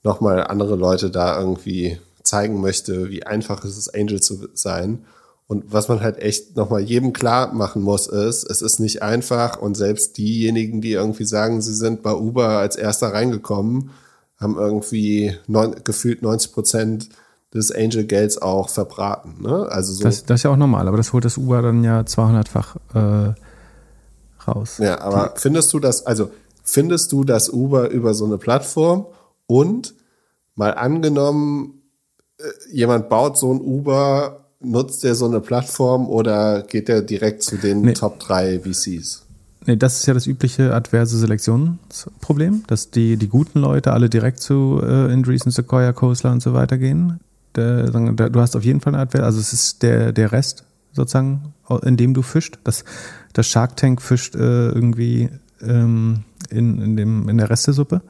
nochmal andere Leute da irgendwie zeigen möchte, wie einfach es ist, Angel zu sein. Und was man halt echt nochmal jedem klar machen muss, ist, es ist nicht einfach und selbst diejenigen, die irgendwie sagen, sie sind bei Uber als erster reingekommen, haben irgendwie neun, gefühlt 90 Prozent des Angel-Gelds auch verbraten. Ne? Also so. Das, das, ist ja auch normal, aber das holt das Uber dann ja 200-fach äh, raus. Ja, aber Die, findest du das, also findest du das Uber über so eine Plattform und mal angenommen, äh, jemand baut so ein Uber, nutzt der so eine Plattform oder geht der direkt zu den nee. Top 3 VCs? Nee, das ist ja das übliche adverse Selektionsproblem, dass die, die guten Leute alle direkt zu äh, Andreessen, Sequoia, Coastler und so weiter gehen. Der, du hast auf jeden Fall eine Adverse, also es ist der, der Rest sozusagen, in dem du fischt. Das, das Shark Tank fischt äh, irgendwie ähm, in, in, dem, in der Restesuppe.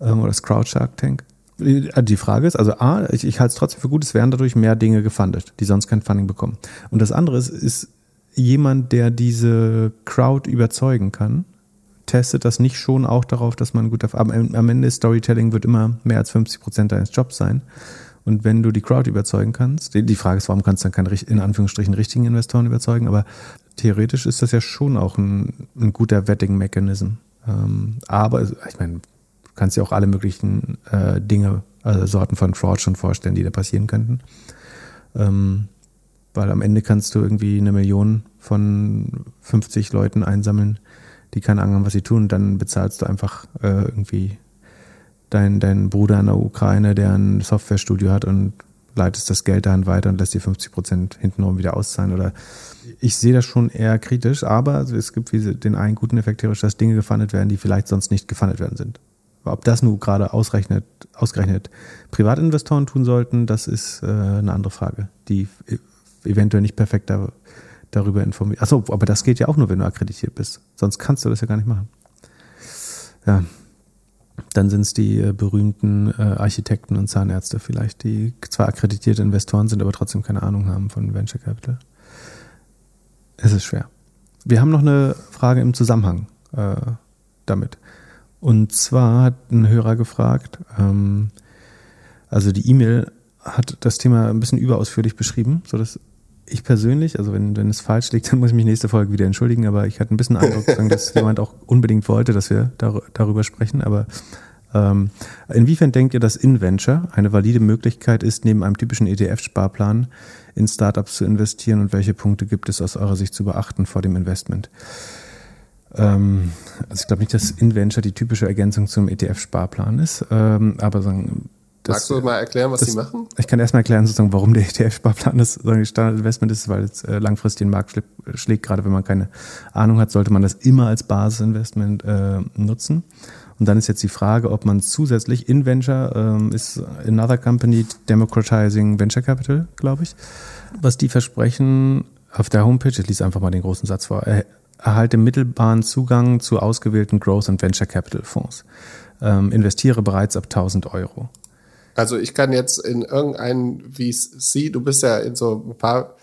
Ähm, oder das Crowd Shark Tank. Die Frage ist, also A, ich, ich halte es trotzdem für gut, es werden dadurch mehr Dinge gefundet, die sonst kein Funding bekommen. Und das andere ist, ist jemand, der diese Crowd überzeugen kann, testet das nicht schon auch darauf, dass man gut am, am Ende Storytelling wird immer mehr als 50 Prozent deines Jobs sein. Und wenn du die Crowd überzeugen kannst, die, die Frage ist, warum kannst du dann keine in Anführungsstrichen richtigen Investoren überzeugen, aber theoretisch ist das ja schon auch ein, ein guter Vetting-Mechanism. Ähm, aber ich meine, kannst dir auch alle möglichen äh, Dinge, also Sorten von Fraud schon vorstellen, die da passieren könnten. Ähm, weil am Ende kannst du irgendwie eine Million von 50 Leuten einsammeln, die keine Ahnung haben, was sie tun. Dann bezahlst du einfach äh, irgendwie deinen dein Bruder in der Ukraine, der ein Softwarestudio hat und leitest das Geld dahin weiter und lässt dir 50 Prozent hintenrum wieder auszahlen. Oder ich sehe das schon eher kritisch, aber es gibt den einen guten Effekt dass Dinge gefundet werden, die vielleicht sonst nicht gefundet werden sind. Ob das nun gerade ausgerechnet, ausgerechnet Privatinvestoren tun sollten, das ist äh, eine andere Frage, die eventuell nicht perfekt da, darüber informiert. Achso, aber das geht ja auch nur, wenn du akkreditiert bist. Sonst kannst du das ja gar nicht machen. Ja. Dann sind es die äh, berühmten äh, Architekten und Zahnärzte vielleicht, die zwar akkreditierte Investoren sind, aber trotzdem keine Ahnung haben von Venture Capital. Es ist schwer. Wir haben noch eine Frage im Zusammenhang äh, damit. Und zwar hat ein Hörer gefragt, ähm, also die E-Mail hat das Thema ein bisschen überausführlich beschrieben, sodass ich persönlich, also wenn, wenn es falsch liegt, dann muss ich mich nächste Folge wieder entschuldigen, aber ich hatte ein bisschen Eindruck, dass jemand auch unbedingt wollte, dass wir dar darüber sprechen. Aber ähm, inwiefern denkt ihr, dass InVenture eine valide Möglichkeit ist, neben einem typischen ETF-Sparplan in Startups zu investieren und welche Punkte gibt es aus eurer Sicht zu beachten vor dem Investment? Ähm, also ich glaube nicht, dass InVenture die typische Ergänzung zum ETF-Sparplan ist, ähm, aber sagen, das, Magst du mal erklären, was das, sie machen? Ich kann erstmal erklären, sozusagen, warum der ETF-Sparplan das Standardinvestment ist, weil es äh, langfristig den Markt schlägt, schlägt. Gerade wenn man keine Ahnung hat, sollte man das immer als Basisinvestment äh, nutzen. Und dann ist jetzt die Frage, ob man zusätzlich in Venture ähm, ist another company democratizing Venture Capital, glaube ich. Was die versprechen auf der Homepage, ich lese einfach mal den großen Satz vor, er, erhalte mittelbaren Zugang zu ausgewählten Growth und Venture Capital Fonds. Ähm, investiere bereits ab 1000 Euro. Also ich kann jetzt in irgendeinen VC, du bist ja in so ein paar,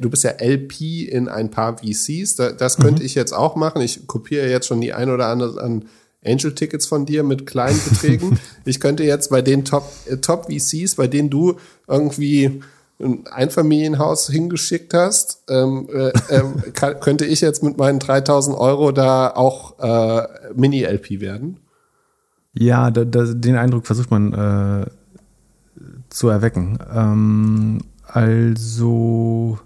du bist ja LP in ein paar VCs, das könnte mhm. ich jetzt auch machen. Ich kopiere jetzt schon die ein oder andere an Angel-Tickets von dir mit kleinen Beträgen. ich könnte jetzt bei den Top, äh, Top VCs, bei denen du irgendwie ein Einfamilienhaus hingeschickt hast, ähm, äh, äh, kann, könnte ich jetzt mit meinen 3000 Euro da auch äh, Mini-LP werden? Ja, da, da, den Eindruck versucht man äh, zu erwecken. Ähm, also,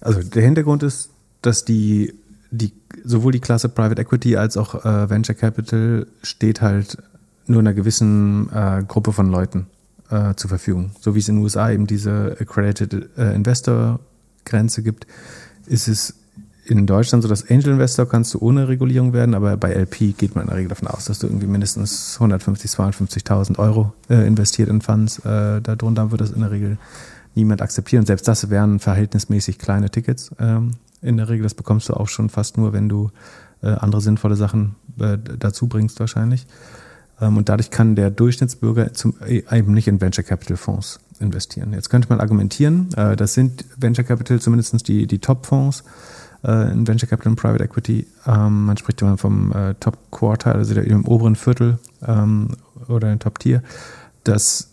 also der Hintergrund ist, dass die, die sowohl die Klasse Private Equity als auch äh, Venture Capital steht halt nur einer gewissen äh, Gruppe von Leuten äh, zur Verfügung. So wie es in den USA eben diese Accredited äh, Investor Grenze gibt, ist es in Deutschland so, dass Angel Investor kannst du ohne Regulierung werden, aber bei LP geht man in der Regel davon aus, dass du irgendwie mindestens 150, 250.000 Euro äh, investiert in Funds. Äh, darunter wird das in der Regel niemand akzeptieren. Selbst das wären verhältnismäßig kleine Tickets ähm, in der Regel. Das bekommst du auch schon fast nur, wenn du äh, andere sinnvolle Sachen äh, dazu bringst wahrscheinlich. Ähm, und dadurch kann der Durchschnittsbürger zum, äh, eben nicht in Venture Capital Fonds investieren. Jetzt könnte man argumentieren, äh, das sind Venture Capital zumindest die, die Top-Fonds äh, in Venture Capital und Private Equity. Ähm, man spricht immer vom Top Quarter, also im oberen Viertel ähm, oder im Top Tier. Das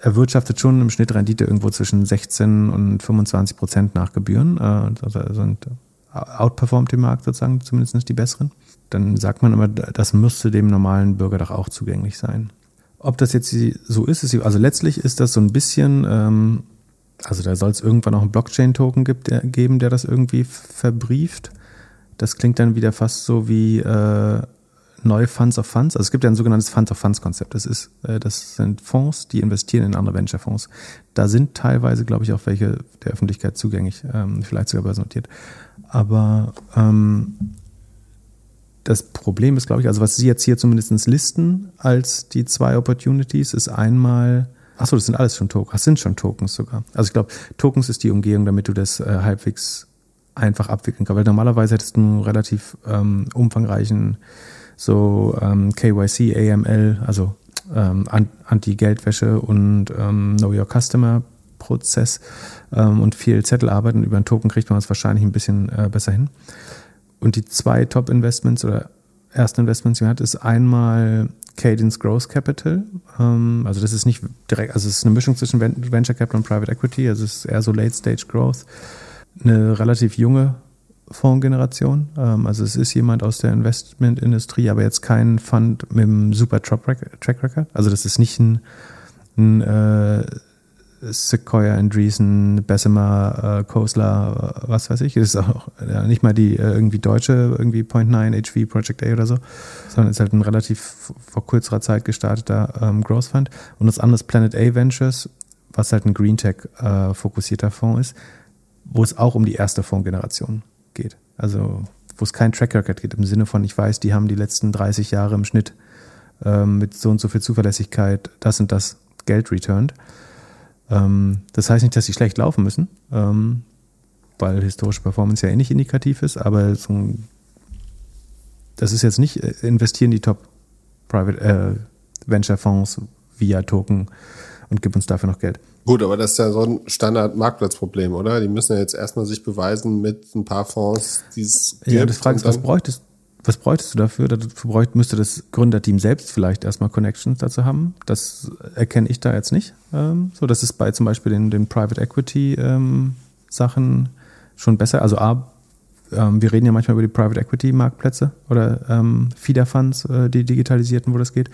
erwirtschaftet schon im Schnitt Rendite irgendwo zwischen 16 und 25 Prozent nach Gebühren. Also sind outperformt den Markt sozusagen, zumindest die besseren. Dann sagt man immer, das müsste dem normalen Bürger doch auch zugänglich sein. Ob das jetzt so ist, ist also letztlich ist das so ein bisschen ähm, also da soll es irgendwann auch einen Blockchain-Token geben, der das irgendwie verbrieft. Das klingt dann wieder fast so wie äh, neue Funds of Funds. Also es gibt ja ein sogenanntes Funds of Funds-Konzept. Das äh, das sind Fonds, die investieren in andere Venture-Fonds. Da sind teilweise, glaube ich, auch welche der Öffentlichkeit zugänglich, ähm, vielleicht sogar börsennotiert. Aber ähm, das Problem ist, glaube ich, also was Sie jetzt hier zumindest listen als die zwei Opportunities, ist einmal Achso, das sind alles schon Tokens. Das sind schon Tokens sogar. Also ich glaube, Tokens ist die Umgehung, damit du das äh, halbwegs einfach abwickeln kannst. Weil normalerweise hättest du einen relativ ähm, umfangreichen so ähm, KYC, AML, also ähm, Anti-Geldwäsche und ähm, Know Your Customer Prozess ähm, und viel Zettelarbeit. Und über einen Token kriegt man es wahrscheinlich ein bisschen äh, besser hin. Und die zwei Top-Investments oder ersten Investments, die man hat, ist einmal Cadence Growth Capital. Ähm, also das ist nicht direkt, also es ist eine Mischung zwischen Venture Capital und Private Equity. Also es ist eher so Late Stage Growth. Eine relativ junge Fondsgeneration. Ähm, also es ist jemand aus der Investmentindustrie, aber jetzt kein Fund mit einem super Track Record. Also das ist nicht ein, ein äh, Sequoia, Andreessen, Bessemer, äh, Kosler, was weiß ich. Ist auch ja, nicht mal die äh, irgendwie deutsche, irgendwie Point 9, HV, Project A oder so, sondern ist halt ein relativ vor kürzerer Zeit gestarteter ähm, Growth Fund. Und das andere ist Planet A Ventures, was halt ein Green Tech äh, fokussierter Fonds ist, wo es auch um die erste Fondsgeneration geht. Also wo es kein Track Record gibt im Sinne von, ich weiß, die haben die letzten 30 Jahre im Schnitt ähm, mit so und so viel Zuverlässigkeit das und das Geld returned das heißt nicht, dass sie schlecht laufen müssen, ähm, weil historische Performance ja eh nicht indikativ ist, aber so das ist jetzt nicht äh, investieren die Top Private äh, Venture Fonds via Token und gib uns dafür noch Geld. Gut, aber das ist ja so ein Standard-Marktplatzproblem, oder? Die müssen ja jetzt erstmal sich beweisen mit ein paar Fonds, die es. Ja, das fragst was bräuchtest, was bräuchtest du dafür? Dafür bräuchte, müsste das Gründerteam selbst vielleicht erstmal Connections dazu haben. Das erkenne ich da jetzt nicht. Ähm, so, das ist bei zum Beispiel den, den Private Equity ähm, Sachen schon besser. Also A, ähm, wir reden ja manchmal über die Private Equity Marktplätze oder ähm, Feeder Funds, äh, die digitalisierten, wo das geht.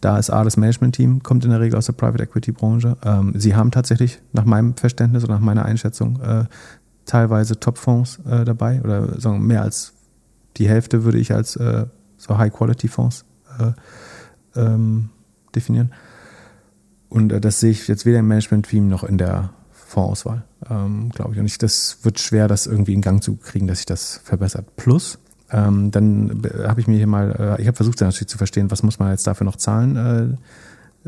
Da ist A, das Management-Team, kommt in der Regel aus der Private Equity-Branche. Ähm, sie haben tatsächlich nach meinem Verständnis oder nach meiner Einschätzung äh, teilweise Top-Fonds äh, dabei oder sagen mehr als die Hälfte würde ich als äh, so High-Quality-Fonds äh, ähm, definieren. Und äh, das sehe ich jetzt weder im Management-Team noch in der Fondsauswahl, ähm, glaube ich. Und ich, das wird schwer, das irgendwie in Gang zu kriegen, dass sich das verbessert. Plus, ähm, dann habe ich mir hier mal, äh, ich habe versucht natürlich zu verstehen, was muss man jetzt dafür noch zahlen,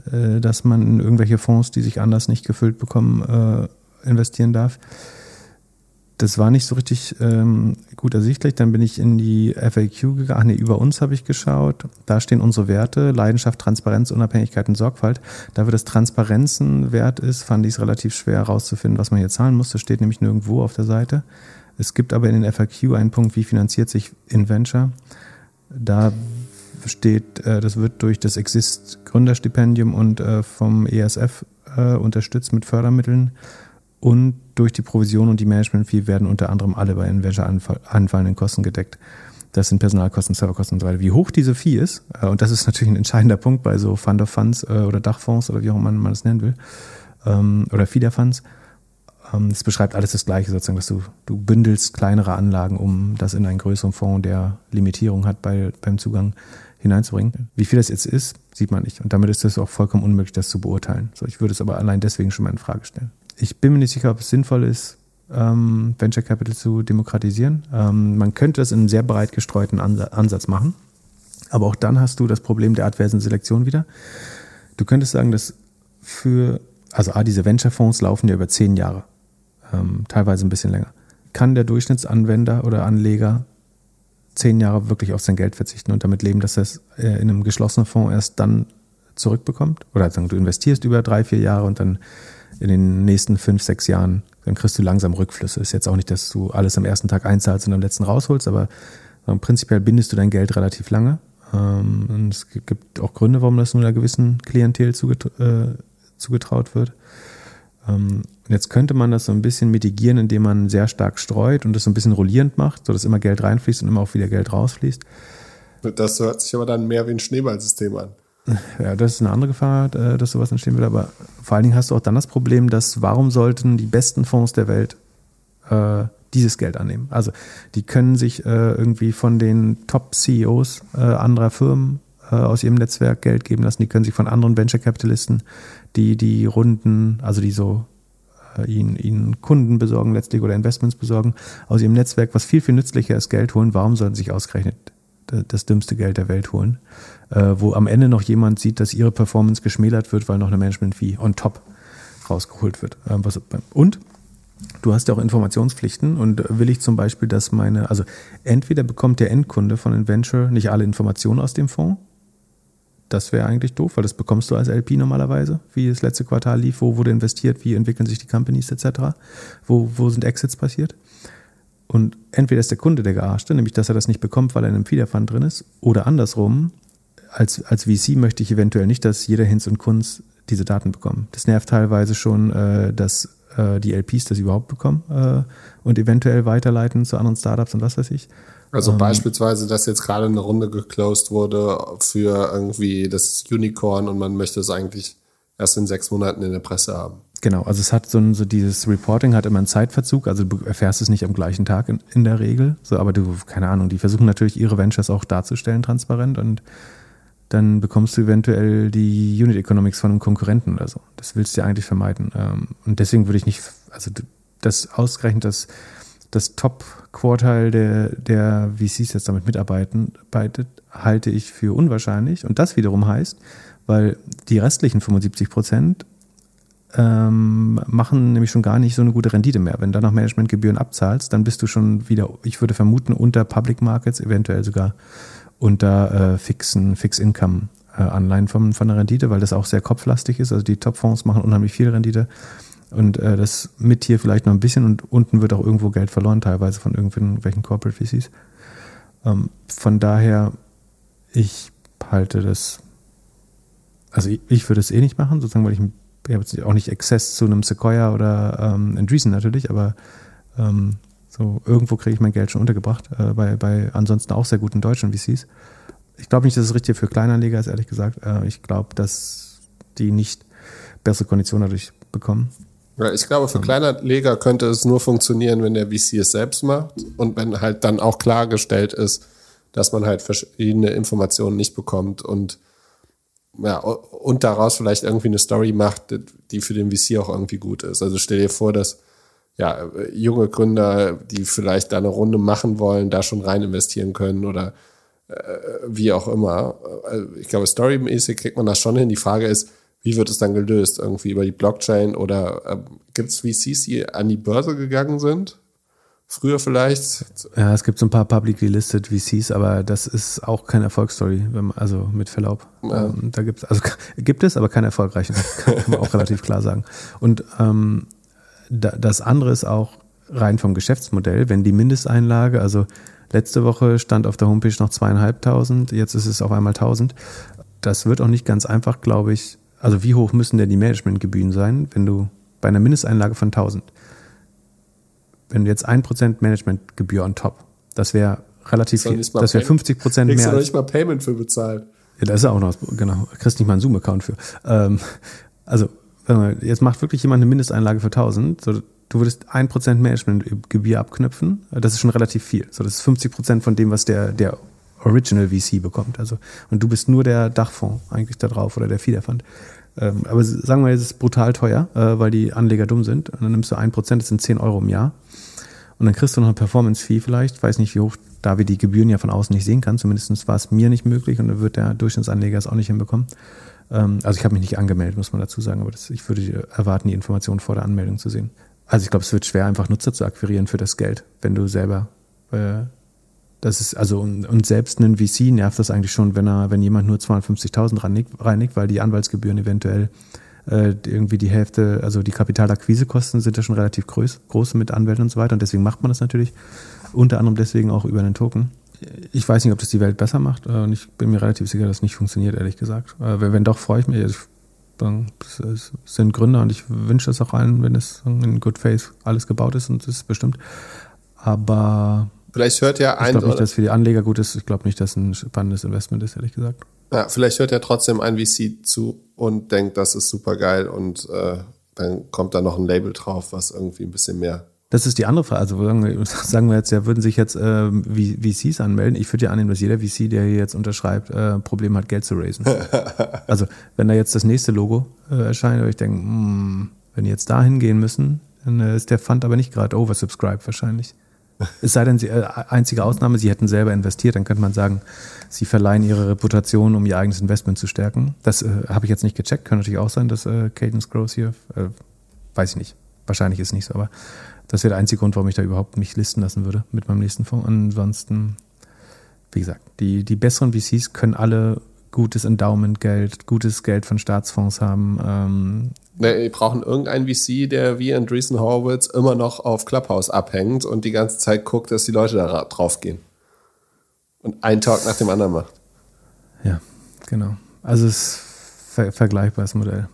äh, äh, dass man in irgendwelche Fonds, die sich anders nicht gefüllt bekommen, äh, investieren darf. Das war nicht so richtig ähm, gut ersichtlich. Dann bin ich in die FAQ gegangen. Ach nee, über uns habe ich geschaut. Da stehen unsere Werte, Leidenschaft, Transparenz, Unabhängigkeit und Sorgfalt. Dafür, dass Transparenzen wert ist, fand ich es relativ schwer herauszufinden, was man hier zahlen muss. Das steht nämlich nirgendwo auf der Seite. Es gibt aber in den FAQ einen Punkt, wie finanziert sich InVenture. Da steht, äh, das wird durch das Exist Gründerstipendium und äh, vom ESF äh, unterstützt mit Fördermitteln und durch die Provision und die Management-Fee werden unter anderem alle bei InVenture anfallenden Kosten gedeckt. Das sind Personalkosten, Serverkosten und so weiter. Wie hoch diese Fee ist, und das ist natürlich ein entscheidender Punkt bei so Fund of Funds oder Dachfonds oder wie auch immer man es nennen will, ähm, oder Feeder Funds, ähm, es beschreibt alles das Gleiche, sozusagen, dass du, du bündelst kleinere Anlagen, um das in einen größeren Fonds, der Limitierung hat bei, beim Zugang hineinzubringen. Wie viel das jetzt ist, sieht man nicht. Und damit ist es auch vollkommen unmöglich, das zu beurteilen. So, ich würde es aber allein deswegen schon mal in Frage stellen. Ich bin mir nicht sicher, ob es sinnvoll ist, ähm, Venture Capital zu demokratisieren. Ähm, man könnte das in einem sehr breit gestreuten Ansatz machen. Aber auch dann hast du das Problem der adversen Selektion wieder. Du könntest sagen, dass für, also A, diese Venture-Fonds laufen ja über zehn Jahre ähm, teilweise ein bisschen länger. Kann der Durchschnittsanwender oder Anleger zehn Jahre wirklich auf sein Geld verzichten und damit leben, dass er es äh, in einem geschlossenen Fonds erst dann zurückbekommt? Oder sagen, du investierst über drei, vier Jahre und dann in den nächsten fünf, sechs Jahren, dann kriegst du langsam Rückflüsse. Ist jetzt auch nicht, dass du alles am ersten Tag einzahlst und am letzten rausholst, aber prinzipiell bindest du dein Geld relativ lange. Ähm, und es gibt auch Gründe, warum das nur einer gewissen Klientel äh, zugetraut wird. Ähm, jetzt könnte man das so ein bisschen mitigieren, indem man sehr stark streut und das so ein bisschen rollierend macht, sodass immer Geld reinfließt und immer auch wieder Geld rausfließt. Das hört sich aber dann mehr wie ein Schneeballsystem an. Ja, das ist eine andere Gefahr, äh, dass sowas entstehen wird. Aber vor allen Dingen hast du auch dann das Problem, dass warum sollten die besten Fonds der Welt äh, dieses Geld annehmen? Also die können sich äh, irgendwie von den Top-CEOs äh, anderer Firmen äh, aus ihrem Netzwerk Geld geben lassen. Die können sich von anderen Venture-Kapitalisten die die Runden, also die so äh, ihnen, ihnen Kunden besorgen letztlich oder Investments besorgen, aus ihrem Netzwerk, was viel, viel nützlicher ist, Geld holen. Warum sollten sich ausgerechnet das dümmste Geld der Welt holen? Äh, wo am Ende noch jemand sieht, dass ihre Performance geschmälert wird, weil noch eine Management-Fee on top rausgeholt wird. Ähm, und Du hast ja auch Informationspflichten und will ich zum Beispiel, dass meine, also entweder bekommt der Endkunde von Inventure nicht alle Informationen aus dem Fonds, das wäre eigentlich doof, weil das bekommst du als LP normalerweise, wie das letzte Quartal lief, wo wurde investiert, wie entwickeln sich die Companies etc., wo, wo sind Exits passiert. Und entweder ist der Kunde der Gearschte, nämlich dass er das nicht bekommt, weil er in einem Feederfund drin ist, oder andersrum, als, als VC möchte ich eventuell nicht, dass jeder Hinz und Kunz diese Daten bekommt. Das nervt teilweise schon, äh, dass äh, die LPs das überhaupt bekommen äh, und eventuell weiterleiten zu anderen Startups und was weiß ich. Also ähm, beispielsweise, dass jetzt gerade eine Runde geclosed wurde für irgendwie das Unicorn und man möchte es eigentlich erst in sechs Monaten in der Presse haben. Genau, also es hat so, ein, so dieses Reporting hat immer einen Zeitverzug, also du erfährst es nicht am gleichen Tag in, in der Regel, so, aber du, keine Ahnung, die versuchen natürlich ihre Ventures auch darzustellen, transparent und dann bekommst du eventuell die Unit Economics von einem Konkurrenten oder so. Das willst du ja eigentlich vermeiden. Ähm, und deswegen würde ich nicht, also das ausgerechnet das das Top-Quartal der, der VCs jetzt damit mitarbeiten, halte ich für unwahrscheinlich. Und das wiederum heißt, weil die restlichen 75 Prozent ähm, machen nämlich schon gar nicht so eine gute Rendite mehr. Wenn du dann noch Managementgebühren abzahlst, dann bist du schon wieder, ich würde vermuten, unter Public Markets, eventuell sogar unter äh, fixen, Fix-Income äh, Anleihen von, von der Rendite, weil das auch sehr kopflastig ist. Also die Top-Fonds machen unheimlich viel Rendite. Und äh, das mit hier vielleicht noch ein bisschen und unten wird auch irgendwo Geld verloren, teilweise von irgendwelchen Corporate VCs. Ähm, von daher, ich halte das, also ich, ich würde es eh nicht machen, sozusagen, weil ich, ich habe jetzt auch nicht Access zu einem Sequoia oder ähm, Andreessen natürlich, aber ähm, so irgendwo kriege ich mein Geld schon untergebracht, äh, bei, bei ansonsten auch sehr guten deutschen VCs. Ich glaube nicht, dass es richtig für Kleinanleger ist, ehrlich gesagt. Äh, ich glaube, dass die nicht bessere Konditionen dadurch bekommen. Ja, ich glaube, für Kleinanleger könnte es nur funktionieren, wenn der VC es selbst macht und wenn halt dann auch klargestellt ist, dass man halt verschiedene Informationen nicht bekommt und ja, und daraus vielleicht irgendwie eine Story macht, die für den VC auch irgendwie gut ist. Also stell dir vor, dass ja, junge Gründer, die vielleicht da eine Runde machen wollen, da schon rein investieren können oder äh, wie auch immer. Also ich glaube, storymäßig kriegt man das schon hin. Die Frage ist, wie wird es dann gelöst? Irgendwie über die Blockchain oder äh, gibt es VCs, die an die Börse gegangen sind? Früher vielleicht? Ja, es gibt so ein paar publicly listed VCs, aber das ist auch keine Erfolgsstory, man, also mit Verlaub. Ja. Ähm, da gibt's, also gibt es, aber keine erfolgreichen, kann man auch relativ klar sagen. Und ähm, da, das andere ist auch rein vom Geschäftsmodell, wenn die Mindesteinlage, also letzte Woche stand auf der Homepage noch zweieinhalbtausend, jetzt ist es auf einmal tausend. Das wird auch nicht ganz einfach, glaube ich, also wie hoch müssen denn die Managementgebühren sein, wenn du bei einer Mindesteinlage von 1000, wenn du jetzt 1% Managementgebühr on top, das wäre relativ viel, das wäre 50 Prozent mehr. Kriegst du nicht mal Payment für bezahlt. Ja, da ist auch noch, genau, kriegst nicht mal einen Zoom-Account für. Ähm, also, jetzt macht wirklich jemand eine Mindesteinlage für 1000, so, du würdest 1% Managementgebühr abknüpfen, das ist schon relativ viel. So, das ist 50 Prozent von dem, was der, der Original VC bekommt. Also, und du bist nur der Dachfonds eigentlich da drauf oder der Fiederfund. Ähm, aber sagen wir, es ist brutal teuer, äh, weil die Anleger dumm sind. Und dann nimmst du ein Prozent, das sind 10 Euro im Jahr. Und dann kriegst du noch eine Performance-Fee vielleicht, weiß nicht wie hoch, da wir die Gebühren ja von außen nicht sehen kann. Zumindest war es mir nicht möglich und dann wird der Durchschnittsanleger es auch nicht hinbekommen. Ähm, also ich habe mich nicht angemeldet, muss man dazu sagen, aber das, ich würde erwarten, die Informationen vor der Anmeldung zu sehen. Also ich glaube, es wird schwer, einfach Nutzer zu akquirieren für das Geld, wenn du selber äh, das ist, also, und, und selbst einen VC nervt das eigentlich schon, wenn er, wenn jemand nur 250.000 reinigt, weil die Anwaltsgebühren eventuell äh, irgendwie die Hälfte, also die Kapitalakquisekosten sind ja schon relativ groß, groß mit Anwälten und so weiter. Und deswegen macht man das natürlich. Unter anderem deswegen auch über einen Token. Ich weiß nicht, ob das die Welt besser macht. Äh, und ich bin mir relativ sicher, dass es nicht funktioniert, ehrlich gesagt. Äh, wenn doch, freue ich mich. Es sind Gründer und ich wünsche das auch allen, wenn es in Good Faith alles gebaut ist und es ist bestimmt. Aber Vielleicht hört ja ein. Ich glaube nicht, dass für die Anleger gut ist. Ich glaube nicht, dass ein spannendes Investment ist, ehrlich gesagt. Ja, vielleicht hört ja trotzdem ein VC zu und denkt, das ist super geil und äh, dann kommt da noch ein Label drauf, was irgendwie ein bisschen mehr. Das ist die andere Frage. Also sagen wir jetzt, ja, würden sich jetzt äh, VCs anmelden. Ich würde ja annehmen, dass jeder VC, der hier jetzt unterschreibt, äh, Problem hat, Geld zu raisen. also wenn da jetzt das nächste Logo äh, erscheint, würde ich denken, mh, hm, wenn die jetzt da hingehen müssen, dann äh, ist der Fund aber nicht gerade oversubscribed wahrscheinlich. Es sei denn, sie, äh, einzige Ausnahme, sie hätten selber investiert, dann könnte man sagen, sie verleihen ihre Reputation, um ihr eigenes Investment zu stärken. Das äh, habe ich jetzt nicht gecheckt, könnte natürlich auch sein, dass äh, Cadence Growth hier, äh, weiß ich nicht. Wahrscheinlich ist es nicht so, aber das wäre der einzige Grund, warum ich da überhaupt mich listen lassen würde mit meinem nächsten Fonds. Ansonsten, wie gesagt, die, die besseren VCs können alle gutes Endowment-Geld, gutes Geld von Staatsfonds haben. Ähm, Nee, wir brauchen irgendeinen VC, der wie Andreessen Horowitz immer noch auf Clubhouse abhängt und die ganze Zeit guckt, dass die Leute da drauf gehen. Und einen Talk nach dem anderen macht. Ja, genau. Also es ist ver vergleichbares Modell.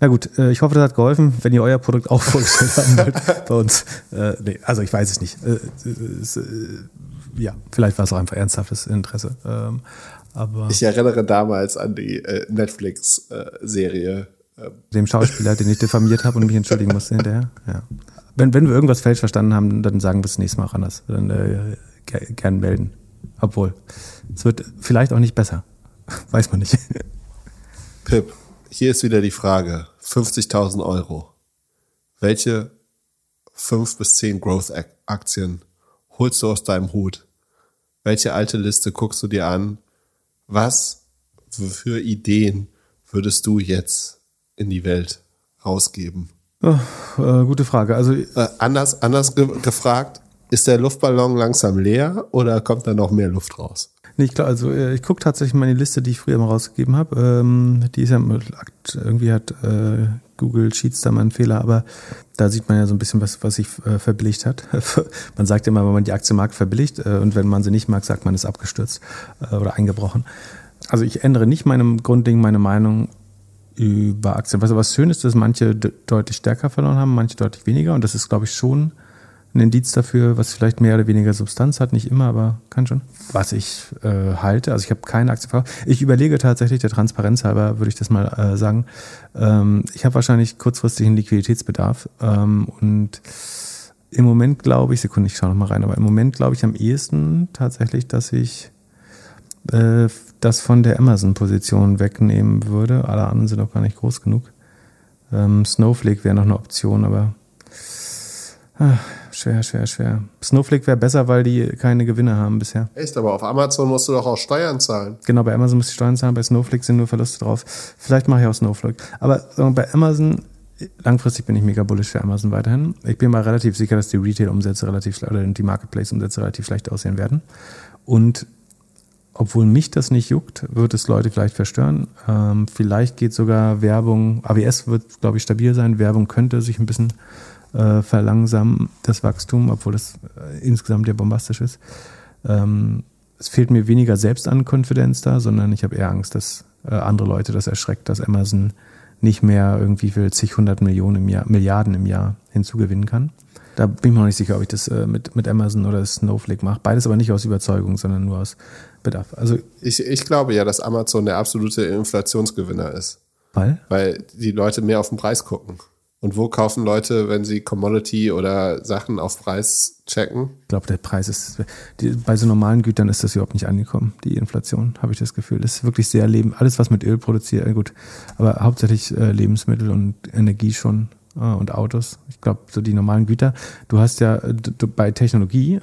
Na gut, äh, ich hoffe, das hat geholfen. Wenn ihr euer Produkt auch vorgestellt haben wollt bei uns. Äh, nee, also ich weiß es nicht. Äh, es, äh, ja, vielleicht war es auch einfach ernsthaftes Interesse. Ähm, aber ich erinnere damals an die äh, Netflix-Serie dem Schauspieler, den ich diffamiert habe und mich entschuldigen musste hinterher. Ja. Wenn, wenn wir irgendwas falsch verstanden haben, dann sagen wir es nächstes Mal auch anders. Dann äh, gern melden. Obwohl, es wird vielleicht auch nicht besser. Weiß man nicht. Pip, hier ist wieder die Frage. 50.000 Euro. Welche fünf bis zehn Growth-Aktien holst du aus deinem Hut? Welche alte Liste guckst du dir an? Was für Ideen würdest du jetzt in die Welt rausgeben? Oh, äh, gute Frage. Also Äh, anders anders ge gefragt, ist der Luftballon langsam leer oder kommt da noch mehr Luft raus? Nee, ich glaube, also äh, ich gucke tatsächlich meine Liste, die ich früher mal rausgegeben habe. Ähm, die ist ja irgendwie hat äh, Google Sheets da mal einen Fehler, aber da sieht man ja so ein bisschen, was, was sich äh, verbilligt hat. man sagt immer, wenn man die Aktie mag, verbilligt äh, und wenn man sie nicht mag, sagt man, ist abgestürzt äh, oder eingebrochen. Also ich ändere nicht meinem Grundding meine Meinung über Aktien. Was aber schön ist, dass manche de- deutlich stärker verloren haben, manche deutlich weniger und das ist, glaube ich, schon ein Indiz dafür, was vielleicht mehr oder weniger Substanz hat, nicht immer, aber kann schon. Was ich äh, halte, also ich habe keine Aktie verkauft. Ich überlege tatsächlich, der Transparenz halber würde ich das mal äh, sagen, ähm, ich habe wahrscheinlich kurzfristig einen Liquiditätsbedarf ähm, und im Moment glaube ich, Sekunde, ich schaue noch mal rein, aber im Moment glaube ich am ehesten tatsächlich, dass ich äh, das von der Amazon-Position wegnehmen würde. Alle anderen sind auch gar nicht groß genug. Ähm, Snowflake wäre noch eine Option, aber ah, schwer, schwer, schwer. Snowflake wäre besser, weil die keine Gewinne haben bisher. Echt, aber auf Amazon musst du doch auch Steuern zahlen. Genau, bei Amazon muss ich Steuern zahlen, bei Snowflake sind nur Verluste drauf. Vielleicht mache ich auch Snowflake. Aber bei Amazon, langfristig bin ich mega bullish für Amazon weiterhin. Ich bin mal relativ sicher, dass die Retail-Umsätze relativ oder die Marketplace-Umsätze relativ schlecht aussehen werden. Und obwohl mich das nicht juckt, wird es Leute vielleicht verstören. Ähm, vielleicht geht sogar Werbung, AWS wird, glaube ich, stabil sein. Werbung könnte sich ein bisschen äh, verlangsamen, das Wachstum, obwohl das äh, insgesamt ja bombastisch ist. Ähm, es fehlt mir weniger selbst an Konfidenz da, sondern ich habe eher Angst, dass äh, andere Leute das erschreckt, dass Amazon nicht mehr irgendwie für zig hundert Millionen im Jahr, Milliarden im Jahr hinzugewinnen kann. Da bin ich mir noch nicht sicher, ob ich das äh, mit, mit Amazon oder Snowflake mache. Beides aber nicht aus Überzeugung, sondern nur aus Bedarf. Also, Ich, ich glaube ja, dass Amazon der absolute Inflationsgewinner ist, weil? weil die Leute mehr auf den Preis gucken. Und wo kaufen Leute, wenn sie Commodity oder Sachen auf Preis checken? Ich glaube, der Preis ist, die, bei so normalen Gütern ist das überhaupt nicht angekommen, die Inflation, habe ich das Gefühl. Das ist wirklich sehr Leben, alles was mit Öl produziert, äh, gut, aber hauptsächlich äh, Lebensmittel und Energie schon äh, und Autos. Ich glaube, so die normalen Güter. Du hast ja äh, bei Technologie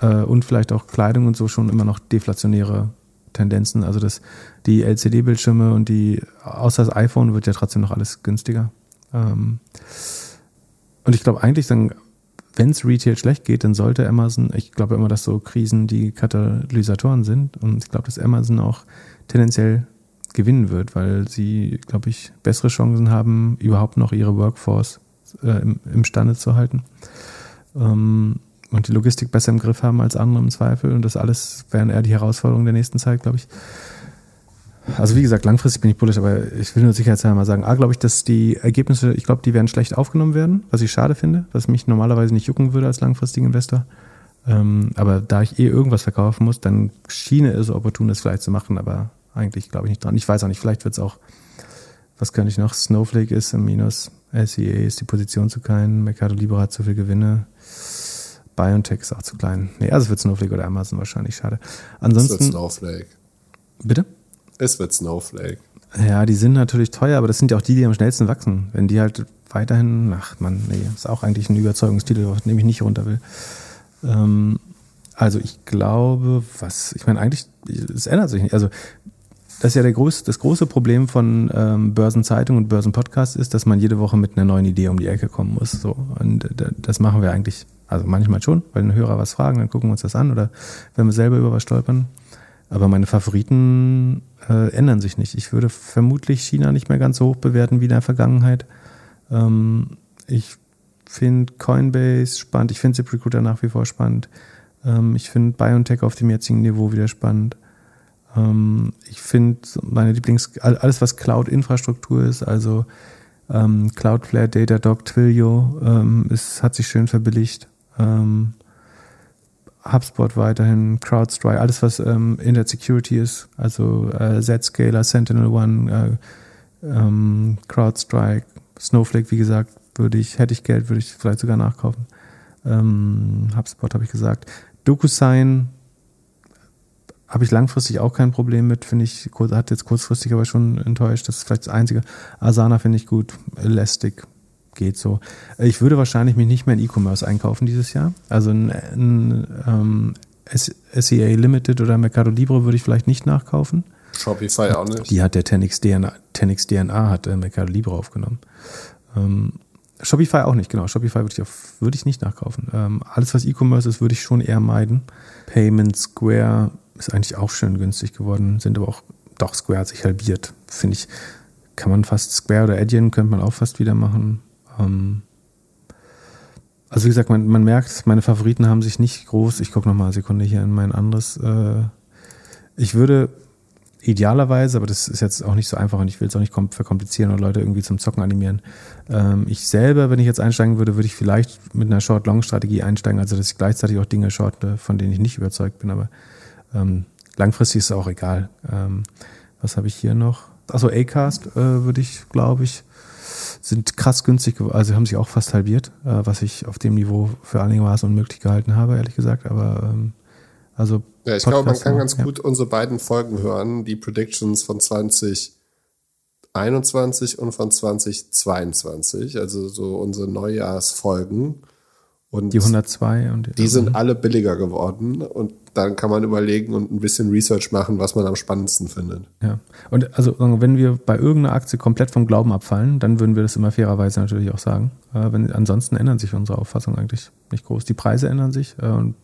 äh, und vielleicht auch Kleidung und so schon immer noch deflationäre Tendenzen. Also das, die LCD-Bildschirme und die, außer das iPhone wird ja trotzdem noch alles günstiger. Ähm, und ich glaube eigentlich dann, wenn es Retail schlecht geht, dann sollte Amazon, ich glaube immer, dass so Krisen die Katalysatoren sind und ich glaube, dass Amazon auch tendenziell gewinnen wird, weil sie, glaube ich, bessere Chancen haben, überhaupt noch ihre Workforce äh, im, imstande zu halten. Ähm, und die Logistik besser im Griff haben als andere im Zweifel. Und das alles wären eher die Herausforderungen der nächsten Zeit, glaube ich. Also wie gesagt, langfristig bin ich bullish, aber ich will nur sicherheitshalber mal sagen, A, glaube ich, dass die Ergebnisse, ich glaube, die werden schlecht aufgenommen werden, was ich schade finde, was mich normalerweise nicht jucken würde als langfristigen Investor. Ähm, aber da ich eh irgendwas verkaufen muss, dann schiene es opportun, das vielleicht zu machen, aber eigentlich glaube ich nicht dran. Ich weiß auch nicht, vielleicht wird es auch, was kann ich noch? Snowflake ist im Minus, SEA ist die Position zu klein, Mercado Libre hat zu viel Gewinne, BioNTech ist auch zu klein. Nee, also es wird Snowflake oder Amazon wahrscheinlich, schade. Es wird Ansonsten, Snowflake. bitte? Es wird Snowflake. Ja, die sind natürlich teuer, aber das sind ja auch die, die am schnellsten wachsen. Wenn die halt weiterhin, ach man, nee, ist auch eigentlich ein Überzeugungstitel, den ich nicht runter will. Ähm, also ich glaube, was, ich meine eigentlich, es ändert sich nicht. Also das ist ja der groß, das große Problem von ähm, Börsenzeitung und Börsenpodcast ist, dass man jede Woche mit einer neuen Idee um die Ecke kommen muss. So. Und äh, das machen wir eigentlich, also manchmal schon, weil ein Hörer was fragen, dann gucken wir uns das an oder wenn wir selber über was stolpern. Aber meine Favoriten äh, ändern sich nicht. Ich würde vermutlich China nicht mehr ganz so hoch bewerten wie in der Vergangenheit. Ähm, ich finde Coinbase spannend. Ich finde ZipRecruiter nach wie vor spannend. Ähm, ich finde BioNTech auf dem jetzigen Niveau wieder spannend. Ähm, ich finde meine Lieblings, alles was Cloud-Infrastruktur ist, also ähm, Cloudflare, Datadog, Twilio, ähm, ist, hat sich schön verbilligt. Ähm, HubSpot weiterhin, CrowdStrike, alles was ähm, in der Security ist, also äh, Zscaler, Sentinel One, äh, ähm, CrowdStrike, Snowflake, wie gesagt, würde ich, hätte ich Geld, würde ich vielleicht sogar nachkaufen. Ähm, HubSpot habe ich gesagt. DocuSign habe ich langfristig auch kein Problem mit, finde ich, hat jetzt kurzfristig aber schon enttäuscht. Das ist vielleicht das Einzige. Asana finde ich gut. Elastic geht so. Ich würde wahrscheinlich mich nicht mehr in E-Commerce einkaufen dieses Jahr. Also ein, ein ähm, SEA Limited oder Mercado Libre würde ich vielleicht nicht nachkaufen. Shopify auch nicht. Die hat der 10x DNA, 10x DNA hat äh, Mercado Libre aufgenommen. Ähm, Shopify auch nicht, genau. Shopify würde ich, auf, würde ich nicht nachkaufen. Ähm, alles, was E-Commerce ist, würde ich schon eher meiden. Payment Square ist eigentlich auch schön günstig geworden, sind aber auch, doch, Square hat sich halbiert. Finde ich, kann man fast Square oder Adyen könnte man auch fast wieder machen. Ähm, also wie gesagt, man, man merkt, meine Favoriten haben sich nicht groß. Ich gucke nochmal eine Sekunde hier in mein anderes. Äh, ich würde idealerweise, aber das ist jetzt auch nicht so einfach und ich will es auch nicht verkomplizieren oder Leute irgendwie zum Zocken animieren. Ähm, ich selber, wenn ich jetzt einsteigen würde, würde ich vielleicht mit einer Short-Long-Strategie einsteigen, also dass ich gleichzeitig auch Dinge shorte, von denen ich nicht überzeugt bin, aber ähm, langfristig ist es auch egal. Ähm, was habe ich hier noch? Also Acast äh, würde ich, glaube ich, sind krass günstig, also haben sich auch fast halbiert, äh, was ich auf dem Niveau für einigermaßen unmöglich gehalten habe, ehrlich gesagt, aber ähm, also ja, ich glaube, man kann ganz ja. gut unsere beiden Folgen hören, die Predictions von 2021 und von 2022, also so unsere Neujahrsfolgen. Und die 102 und die, die sind alle billiger geworden und dann kann man überlegen und ein bisschen Research machen, was man am spannendsten findet. Ja. Und also wenn wir bei irgendeiner Aktie komplett vom Glauben abfallen, dann würden wir das immer fairerweise natürlich auch sagen. Äh, wenn, ansonsten ändern sich unsere Auffassungen eigentlich nicht groß. Die Preise ändern sich äh, und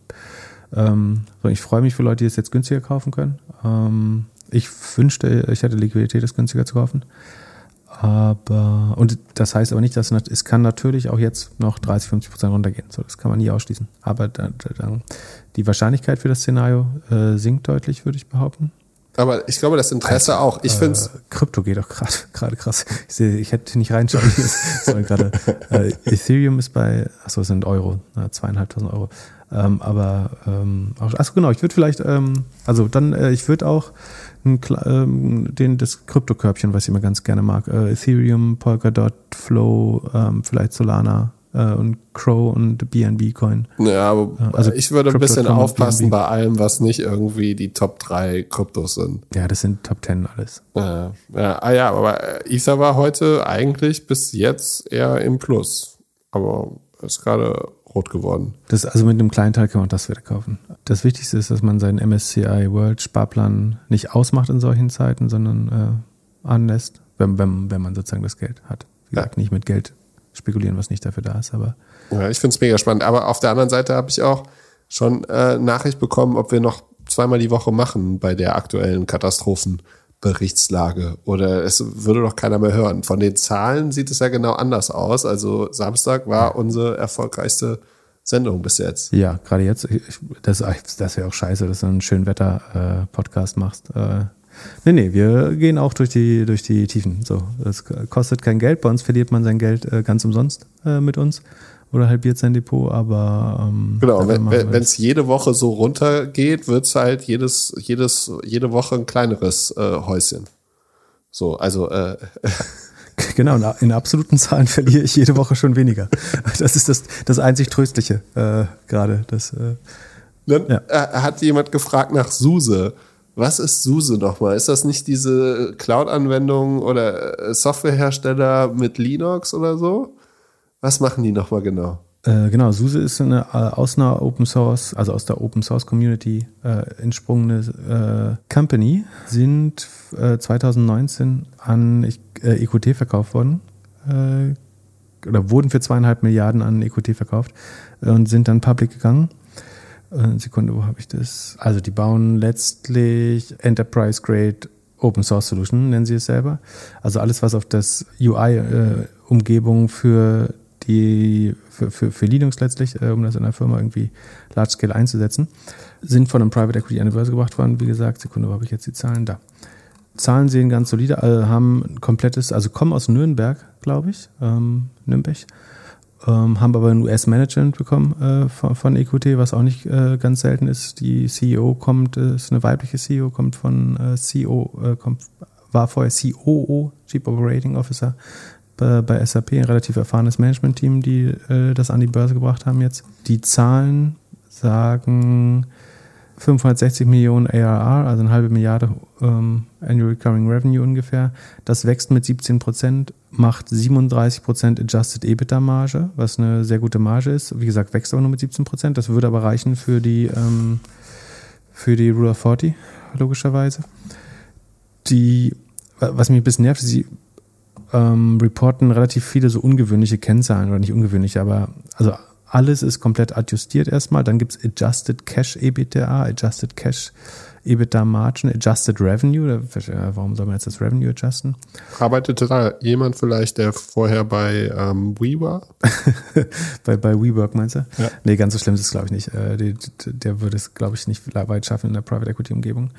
ähm, ich freue mich für Leute, die es jetzt günstiger kaufen können. Ähm, ich wünschte, ich hätte Liquidität, es günstiger zu kaufen. Aber, und das heißt aber nicht, dass es kann natürlich auch jetzt noch 30, 50 Prozent runtergehen. So, das kann man nie ausschließen. Aber da, da, die Wahrscheinlichkeit für das Szenario äh, sinkt deutlich, würde ich behaupten. Aber ich glaube, das Interesse also, auch. Ich äh, finde Krypto geht auch gerade krass. Ich sehe, ich hätte nicht reinschauen. gerade. Äh, Ethereum ist bei, achso, es sind Euro, zweieinhalbtausend Euro. Ähm, aber ähm, achso genau, ich würde vielleicht, ähm, also dann, äh, ich würde auch ein, ähm, den, das Kryptokörbchen, was ich immer ganz gerne mag, äh, Ethereum, Polkadot, Flow, ähm, vielleicht Solana äh, und Crow und BNB Coin. Ja, aber also ich würde ein bisschen aufpassen bei allem, was nicht irgendwie die Top 3 Kryptos sind. Ja, das sind Top 10 alles. Ja, ja, ah, ja aber ISA war heute eigentlich bis jetzt eher im Plus. Aber ist gerade rot geworden. Das, also mit einem kleinen Teil kann man das wieder kaufen. Das Wichtigste ist, dass man seinen MSCI World Sparplan nicht ausmacht in solchen Zeiten, sondern äh, anlässt, wenn, wenn, wenn man sozusagen das Geld hat. Wie gesagt, ja. nicht mit Geld spekulieren, was nicht dafür da ist, aber. Ja, ich finde es mega spannend. Aber auf der anderen Seite habe ich auch schon äh, Nachricht bekommen, ob wir noch zweimal die Woche machen bei der aktuellen Katastrophen. Berichtslage oder es würde doch keiner mehr hören. Von den Zahlen sieht es ja genau anders aus. Also Samstag war unsere erfolgreichste Sendung bis jetzt. Ja, gerade jetzt. Das, das wäre auch scheiße, dass du einen schönen Wetter-Podcast äh, machst. Äh, nee, nee, wir gehen auch durch die, durch die Tiefen. So, das kostet kein Geld. Bei uns verliert man sein Geld äh, ganz umsonst äh, mit uns oder halbiert sein Depot, aber ähm, genau, wenn es jede Woche so runtergeht, wird es halt jedes, jedes, jede Woche ein kleineres äh, Häuschen. So, also äh, Genau, in absoluten Zahlen verliere ich jede Woche schon weniger. Das ist das, das einzig Tröstliche äh, gerade. Das, äh, Dann ja. Äh, hat jemand gefragt nach SUSE. Was ist SUSE nochmal? Ist das nicht diese Cloud-Anwendung oder äh, Softwarehersteller mit Linux oder so? Was machen die nochmal genau? Äh, genau, SUSE ist eine, äh, aus einer Open Source, also aus der Open Source Community äh, entsprungene äh, Company, sind 2019 äh, an EQT verkauft worden oder wurden für zweieinhalb Milliarden an EQT verkauft und sind dann public gegangen. Sekunde, wo habe ich das? Also die bauen letztlich Enterprise Grade Open Source Solution, nennen sie es selber. Also alles, was auf das UI-Umgebung für die für, für, für Linux letztlich, äh, um das in der Firma irgendwie large scale einzusetzen, sind von einem Private Equity an die Börse gebracht worden. Wie gesagt, Sekunde, wo habe ich jetzt die Zahlen da? Zahlen sehen ganz solide, also haben ein komplettes, also kommen aus Nürnberg, glaube ich, ähm, Nürnberg, ähm, haben aber ein US-Management bekommen äh, von, von, EQT, was auch nicht äh, ganz selten ist. Die CEO kommt, äh, ist eine weibliche CEO, kommt von äh, CEO, äh, kommt, war vorher COO, Chief Operating Officer bei, bei SAP, ein relativ erfahrenes Management-Team, die äh, das an die Börse gebracht haben jetzt. Die Zahlen sagen 560 Millionen ARR, also eine halbe Milliarde ähm, Annual Recurring Revenue ungefähr. Das wächst mit 17 Prozent, macht 37 Prozent Adjusted EBITDA-Marge, was eine sehr gute Marge ist. Wie gesagt, wächst aber nur mit 17 Prozent. Das würde aber reichen für die, ähm, für die Rule of 40, logischerweise. Die, was mich ein bisschen nervt, sie ähm, reporten relativ viele so ungewöhnliche Kennzahlen oder nicht ungewöhnliche, aber also alles ist komplett adjustiert erstmal. Dann gibt's Adjusted Cash EBITDA, Adjusted Cash EBITDA Margin, Adjusted Revenue. Warum soll man jetzt das Revenue adjusten? Arbeitete da jemand vielleicht, der vorher bei ähm, We war? bei, bei WeWork meinst du? Ja. Nee, ganz so schlimm ist es, glaube ich, nicht. Äh, die, der würde es, glaube ich, nicht weit schaffen in der Private Equity Umgebung.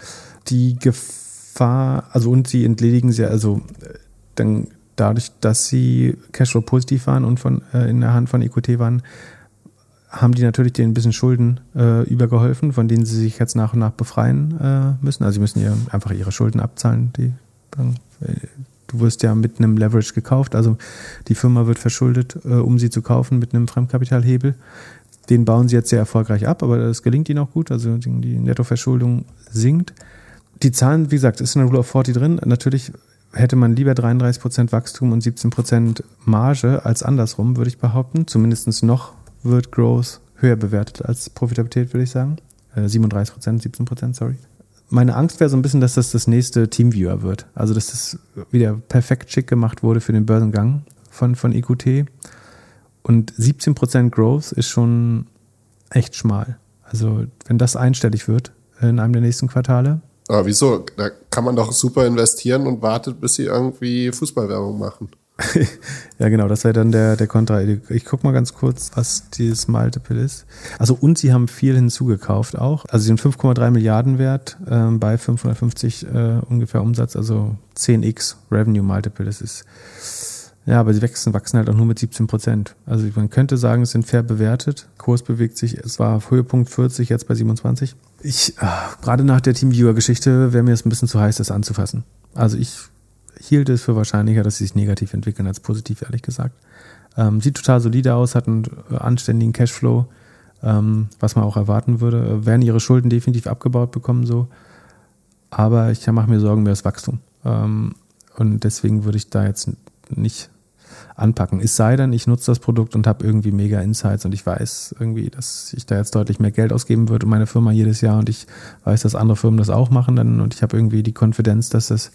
Die Gefahr, also und sie entledigen sie, also äh, dann dadurch, dass sie Cashflow positiv waren und von, äh, in der Hand von EQT waren, haben die natürlich denen ein bisschen Schulden äh, übergeholfen, von denen sie sich jetzt nach und nach befreien äh, müssen. Also sie müssen ja einfach ihre Schulden abzahlen. Die, äh, du wirst ja mit einem Leverage gekauft, also die Firma wird verschuldet, äh, um sie zu kaufen mit einem Fremdkapitalhebel. Den bauen sie jetzt sehr erfolgreich ab, aber das gelingt ihnen auch gut. Also die Nettoverschuldung sinkt. Die Zahlen, wie gesagt, ist in der Rule of 40 drin. Natürlich hätte man lieber 33% Wachstum und 17% Marge als andersrum, würde ich behaupten. Zumindest noch wird Growth höher bewertet als Profitabilität, würde ich sagen. Äh, 37 Prozent, 17 Prozent, sorry. Meine Angst wäre so ein bisschen, dass das das nächste Teamviewer wird. Also, dass das wieder perfekt schick gemacht wurde für den Börsengang von, von EQT. Und 17 Prozent Growth ist schon echt schmal. Also, wenn das einstellig wird in einem der nächsten Quartale. Aber wieso? Da kann man doch super investieren und wartet, bis sie irgendwie Fußballwerbung machen. ja, genau, das wäre dann der, der Kontra. Ich guck mal ganz kurz, was dieses Multiple ist. Also, und sie haben viel hinzugekauft auch. Also, sie sind 5,3 Milliarden wert ähm, bei 550 äh, ungefähr Umsatz, also 10x Revenue Multiple. Das ist, ja, aber sie wachsen, wachsen halt auch nur mit 17 Prozent. Also, man könnte sagen, es sind fair bewertet. Kurs bewegt sich, es war Höhepunkt 40, jetzt bei 27. Ich, äh, gerade nach der Teamviewer-Geschichte wäre mir es ein bisschen zu heiß, das anzufassen. Also, ich hielt es für wahrscheinlicher, dass sie sich negativ entwickeln als positiv, ehrlich gesagt. Ähm, sieht total solide aus, hat einen äh, anständigen Cashflow, ähm, was man auch erwarten würde. Äh, werden ihre Schulden definitiv abgebaut bekommen, so. Aber ich mache mir Sorgen über das Wachstum. Ähm, und deswegen würde ich da jetzt nicht anpacken. Es sei denn, ich nutze das Produkt und habe irgendwie mega Insights und ich weiß irgendwie, dass ich da jetzt deutlich mehr Geld ausgeben würde, meine Firma jedes Jahr und ich weiß, dass andere Firmen das auch machen dann und ich habe irgendwie die Konfidenz, dass das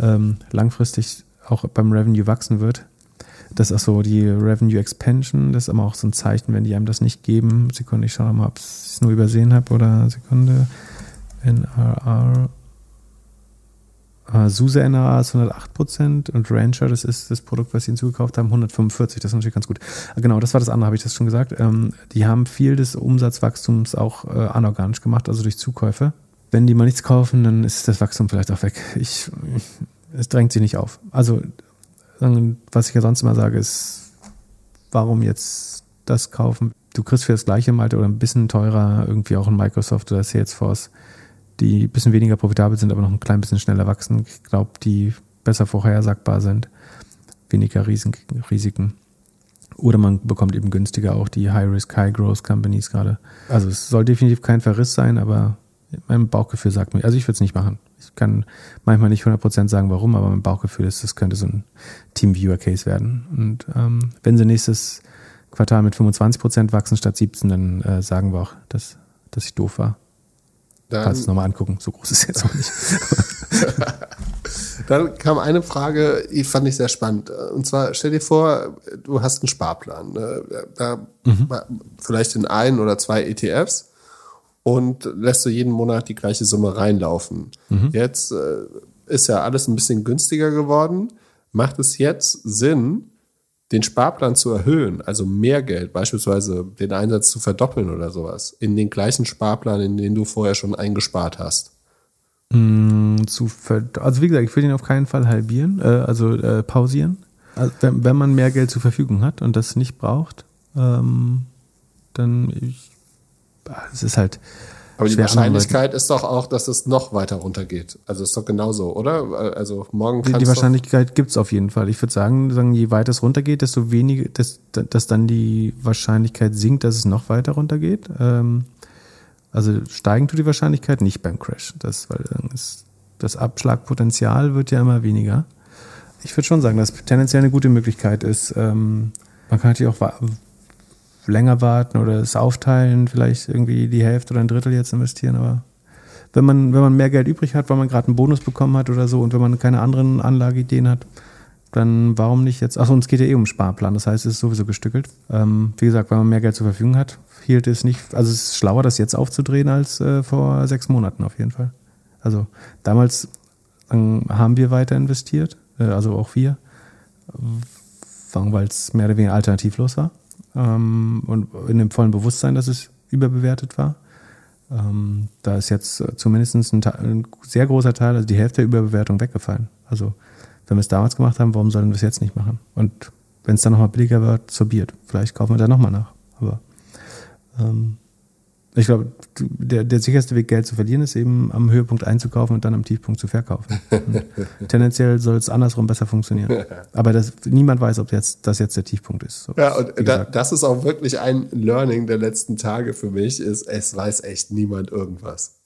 ähm, langfristig auch beim Revenue wachsen wird. Das ist so die Revenue Expansion, das ist aber auch so ein Zeichen, wenn die einem das nicht geben. Sekunde, ich schaue mal, ob ich es nur übersehen habe oder Sekunde. NRR. Uh, SUSE NRA ist 108% und Rancher, das ist das Produkt, was sie hinzugekauft haben, 145. Das ist natürlich ganz gut. Uh, genau, das war das andere, habe ich das schon gesagt. Ähm, die haben viel des Umsatzwachstums auch äh, anorganisch gemacht, also durch Zukäufe wenn die mal nichts kaufen, dann ist das Wachstum vielleicht auch weg. Ich, es drängt sich nicht auf. Also, was ich ja sonst immer sage, ist, warum jetzt das kaufen? Du kriegst für das gleiche Malte oder ein bisschen teurer irgendwie auch ein Microsoft oder Salesforce, die ein bisschen weniger profitabel sind, aber noch ein klein bisschen schneller wachsen. Ich glaube, die besser vorhersagbar sind, weniger Risiken. Oder man bekommt eben günstiger auch die High-Risk, High-Growth-Companies gerade. Also es soll definitiv kein Verriss sein, aber mein Bauchgefühl sagt mir, also ich würde es nicht machen. Ich kann manchmal nicht 100% sagen, warum, aber mein Bauchgefühl ist, das könnte so ein Team-Viewer-Case werden. Und ähm, wenn sie nächstes Quartal mit 25% wachsen statt 17, dann äh, sagen wir auch, dass, dass ich doof war. Dann, Kannst du es nochmal angucken, so groß ist es jetzt auch nicht. dann kam eine Frage, die fand ich sehr spannend. Und zwar, stell dir vor, du hast einen Sparplan. Ne? Da mhm. vielleicht in ein oder zwei ETFs und lässt du jeden Monat die gleiche Summe reinlaufen. Mhm. Jetzt äh, ist ja alles ein bisschen günstiger geworden. Macht es jetzt Sinn, den Sparplan zu erhöhen, also mehr Geld, beispielsweise den Einsatz zu verdoppeln oder sowas, in den gleichen Sparplan, in den du vorher schon eingespart hast? Mm, zu also wie gesagt, ich würde ihn auf keinen Fall halbieren, äh, also äh, pausieren. Also wenn, wenn, man mehr Geld zur Verfügung hat und das nicht braucht, ähm, dann ich, es ist halt. Aber die Wahrscheinlichkeit ist doch auch, dass es noch weiter runtergeht. Also ist doch genauso, oder? Also morgen Die, die Wahrscheinlichkeit gibt es auf jeden Fall. Ich würde sagen, sagen, je weiter es runtergeht, desto weniger, dass, dass dann die Wahrscheinlichkeit sinkt, dass es noch weiter runtergeht. Ähm, also steigen tut die Wahrscheinlichkeit nicht beim Crash. Das, weil das, das Abschlagpotenzial wird ja immer weniger. Ich würde schon sagen, dass tendenziell eine gute Möglichkeit ist. Ähm, man kann natürlich auch länger warten oder es aufteilen, vielleicht irgendwie die Hälfte oder ein Drittel jetzt investieren, aber wenn man, wenn man mehr Geld übrig hat, weil man gerade einen Bonus bekommen hat oder so und wenn man keine anderen Anlageideen hat, dann warum nicht jetzt? Achso, uns geht ja eh um Sparplan, das heißt, es ist sowieso gestückelt. Ähm, wie gesagt, weil man mehr Geld zur Verfügung hat, hielt es nicht, also es ist schlauer, das jetzt aufzudrehen als äh, vor sechs Monaten auf jeden Fall. Also damals ähm, haben wir weiter investiert, äh, also auch wir, weil es mehr oder weniger alternativlos war ähm, und in dem vollen Bewusstsein, dass es überbewertet war. Ähm, da ist jetzt zumindest ein, ein, sehr großer Teil, also die Hälfte der Überbewertung weggefallen. Also wenn wir es damals gemacht haben, warum sollen wir es jetzt nicht machen? Und wenn es dann nochmal billiger wird, so Bier. Vielleicht kaufen wir da nochmal nach. Aber ähm, ich glaube, der, der sicherste Weg, Geld zu verlieren, ist eben am Höhepunkt einzukaufen und dann am Tiefpunkt zu verkaufen. tendenziell soll es andersrum besser funktionieren. Aber das, niemand weiß, ob jetzt, das jetzt der Tiefpunkt ist. So, ja, und da, das ist auch wirklich ein Learning der letzten Tage für mich, ist, es weiß echt niemand irgendwas.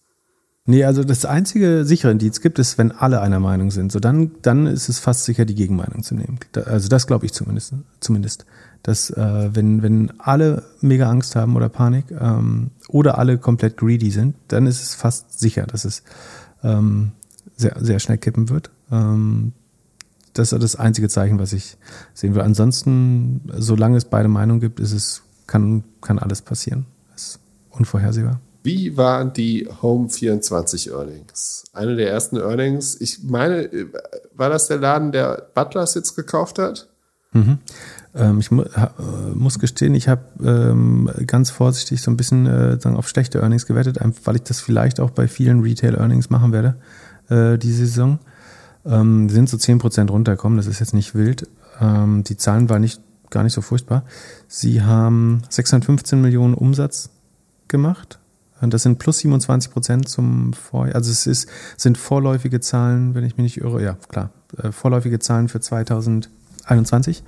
Nee, also das einzige sichere Indiz gibt es, wenn alle einer Meinung sind. So dann, dann ist es fast sicher, die Gegenmeinung zu nehmen. Also das glaube ich zumindest. zumindest. Dass äh, wenn, wenn alle mega Angst haben oder Panik ähm, oder alle komplett greedy sind, dann ist es fast sicher, dass es ähm, sehr, sehr schnell kippen wird. Ähm, das ist das einzige Zeichen, was ich sehen will. Ansonsten, solange es beide Meinungen gibt, ist es, kann, kann alles passieren. Das ist unvorhersehbar. Wie waren die Home 24 Earnings? Eine der ersten Earnings. Ich meine, war das der Laden, der Butlers jetzt gekauft hat? Mhm. Ähm, ich mu ha, muss gestehen, ich habe ähm, ganz vorsichtig so ein bisschen äh, sagen, auf schlechte Earnings gewettet, weil ich das vielleicht auch bei vielen Retail-Earnings machen werde, äh, diese Saison. Ähm, sind so 10% runtergekommen, das ist jetzt nicht wild. Ähm, die Zahlen waren nicht, gar nicht so furchtbar. Sie haben 615 Millionen Umsatz gemacht und das sind plus 27 Prozent zum Vorjahr. Also es ist, sind vorläufige Zahlen, wenn ich mich nicht irre. Ja, klar. Äh, vorläufige Zahlen für 2021.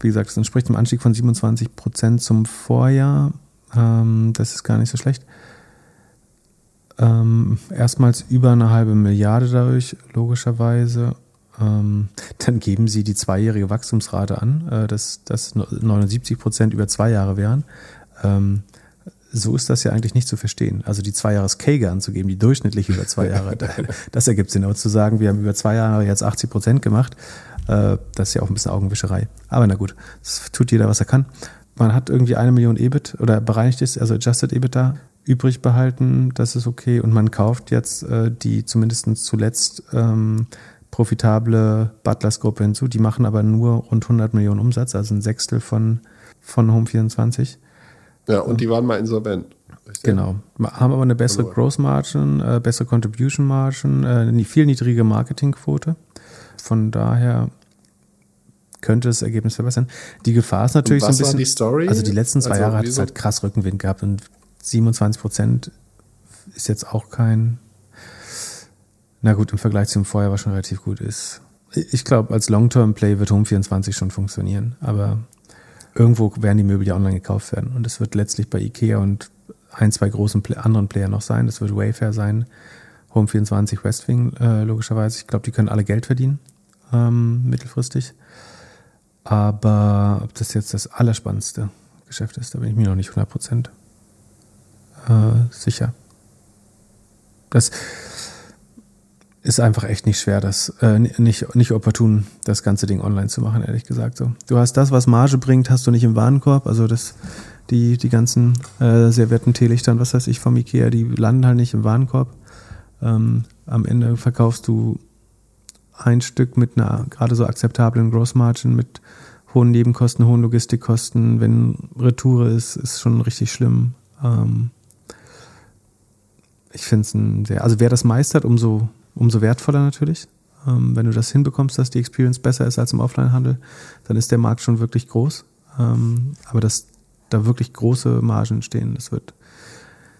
Wie gesagt, es entspricht einem Anstieg von 27 Prozent zum Vorjahr. Ähm, das ist gar nicht so schlecht. Ähm, erstmals über eine halbe Milliarde dadurch, logischerweise. Ähm, dann geben sie die zweijährige Wachstumsrate an, äh, dass, dass 79 Prozent über zwei Jahre wären. Ähm, so ist das ja eigentlich nicht zu verstehen. Also die zwei Jahres Kege anzugeben, die durchschnittlich über zwei Jahre, das ergibt Sinn. Aber zu sagen, wir haben über zwei Jahre jetzt 80 Prozent gemacht, das ist ja auch ein bisschen Augenwischerei. Aber na gut, das tut jeder, was er kann. Man hat irgendwie eine Million EBIT oder bereinigt ist, also Adjusted EBIT da übrig behalten, das ist okay. Und man kauft jetzt äh, die zumindest zuletzt ähm, profitable Butlers Gruppe hinzu. Die machen aber nur rund 100 Millionen Umsatz, also ein Sechstel von, von Home 24. Ja, und die waren mal insolvent. Genau. Haben aber eine bessere Gross Margin, äh, bessere Contribution Margin, äh, eine viel niedrige Marketingquote. Von daher könnte das Ergebnis verbessern. Die Gefahr ist natürlich so ein bisschen. die Story? Also die letzten zwei also, Jahre hat es halt krass Rückenwind gehabt und 27 Prozent ist jetzt auch kein. Na gut, im Vergleich zum Vorjahr war schon relativ gut ist. Ich glaube, als Long-Term-Play wird Home 24 schon funktionieren, aber irgendwo werden die Möbel ja online gekauft werden. Und es wird letztlich bei Ikea und ein, zwei großen anderen Player noch sein. Das wird Wayfair sein, Home24, Westwing äh, logischerweise. Ich glaube, die können alle Geld verdienen ähm, mittelfristig. Aber ob das jetzt das allerspannendste Geschäft ist, da bin ich mir noch nicht 100% äh, sicher. Das ist einfach echt nicht schwer, das äh, nicht, nicht opportun, das ganze Ding online zu machen, ehrlich gesagt. So. Du hast das, was Marge bringt, hast du nicht im Warenkorb. Also das, die, die ganzen äh, servierten Teelichter was weiß ich vom Ikea, die landen halt nicht im Warenkorb. Ähm, am Ende verkaufst du ein Stück mit einer gerade so akzeptablen Grossmargin, mit hohen Nebenkosten, hohen Logistikkosten. Wenn Retour ist, ist schon richtig schlimm. Ähm, ich finde es ein sehr, also wer das meistert, umso umso wertvoller natürlich. Ähm, wenn du das hinbekommst, dass die Experience besser ist als im Offline-Handel, dann ist der Markt schon wirklich groß. Ähm, aber dass da wirklich große Margen stehen, das wird,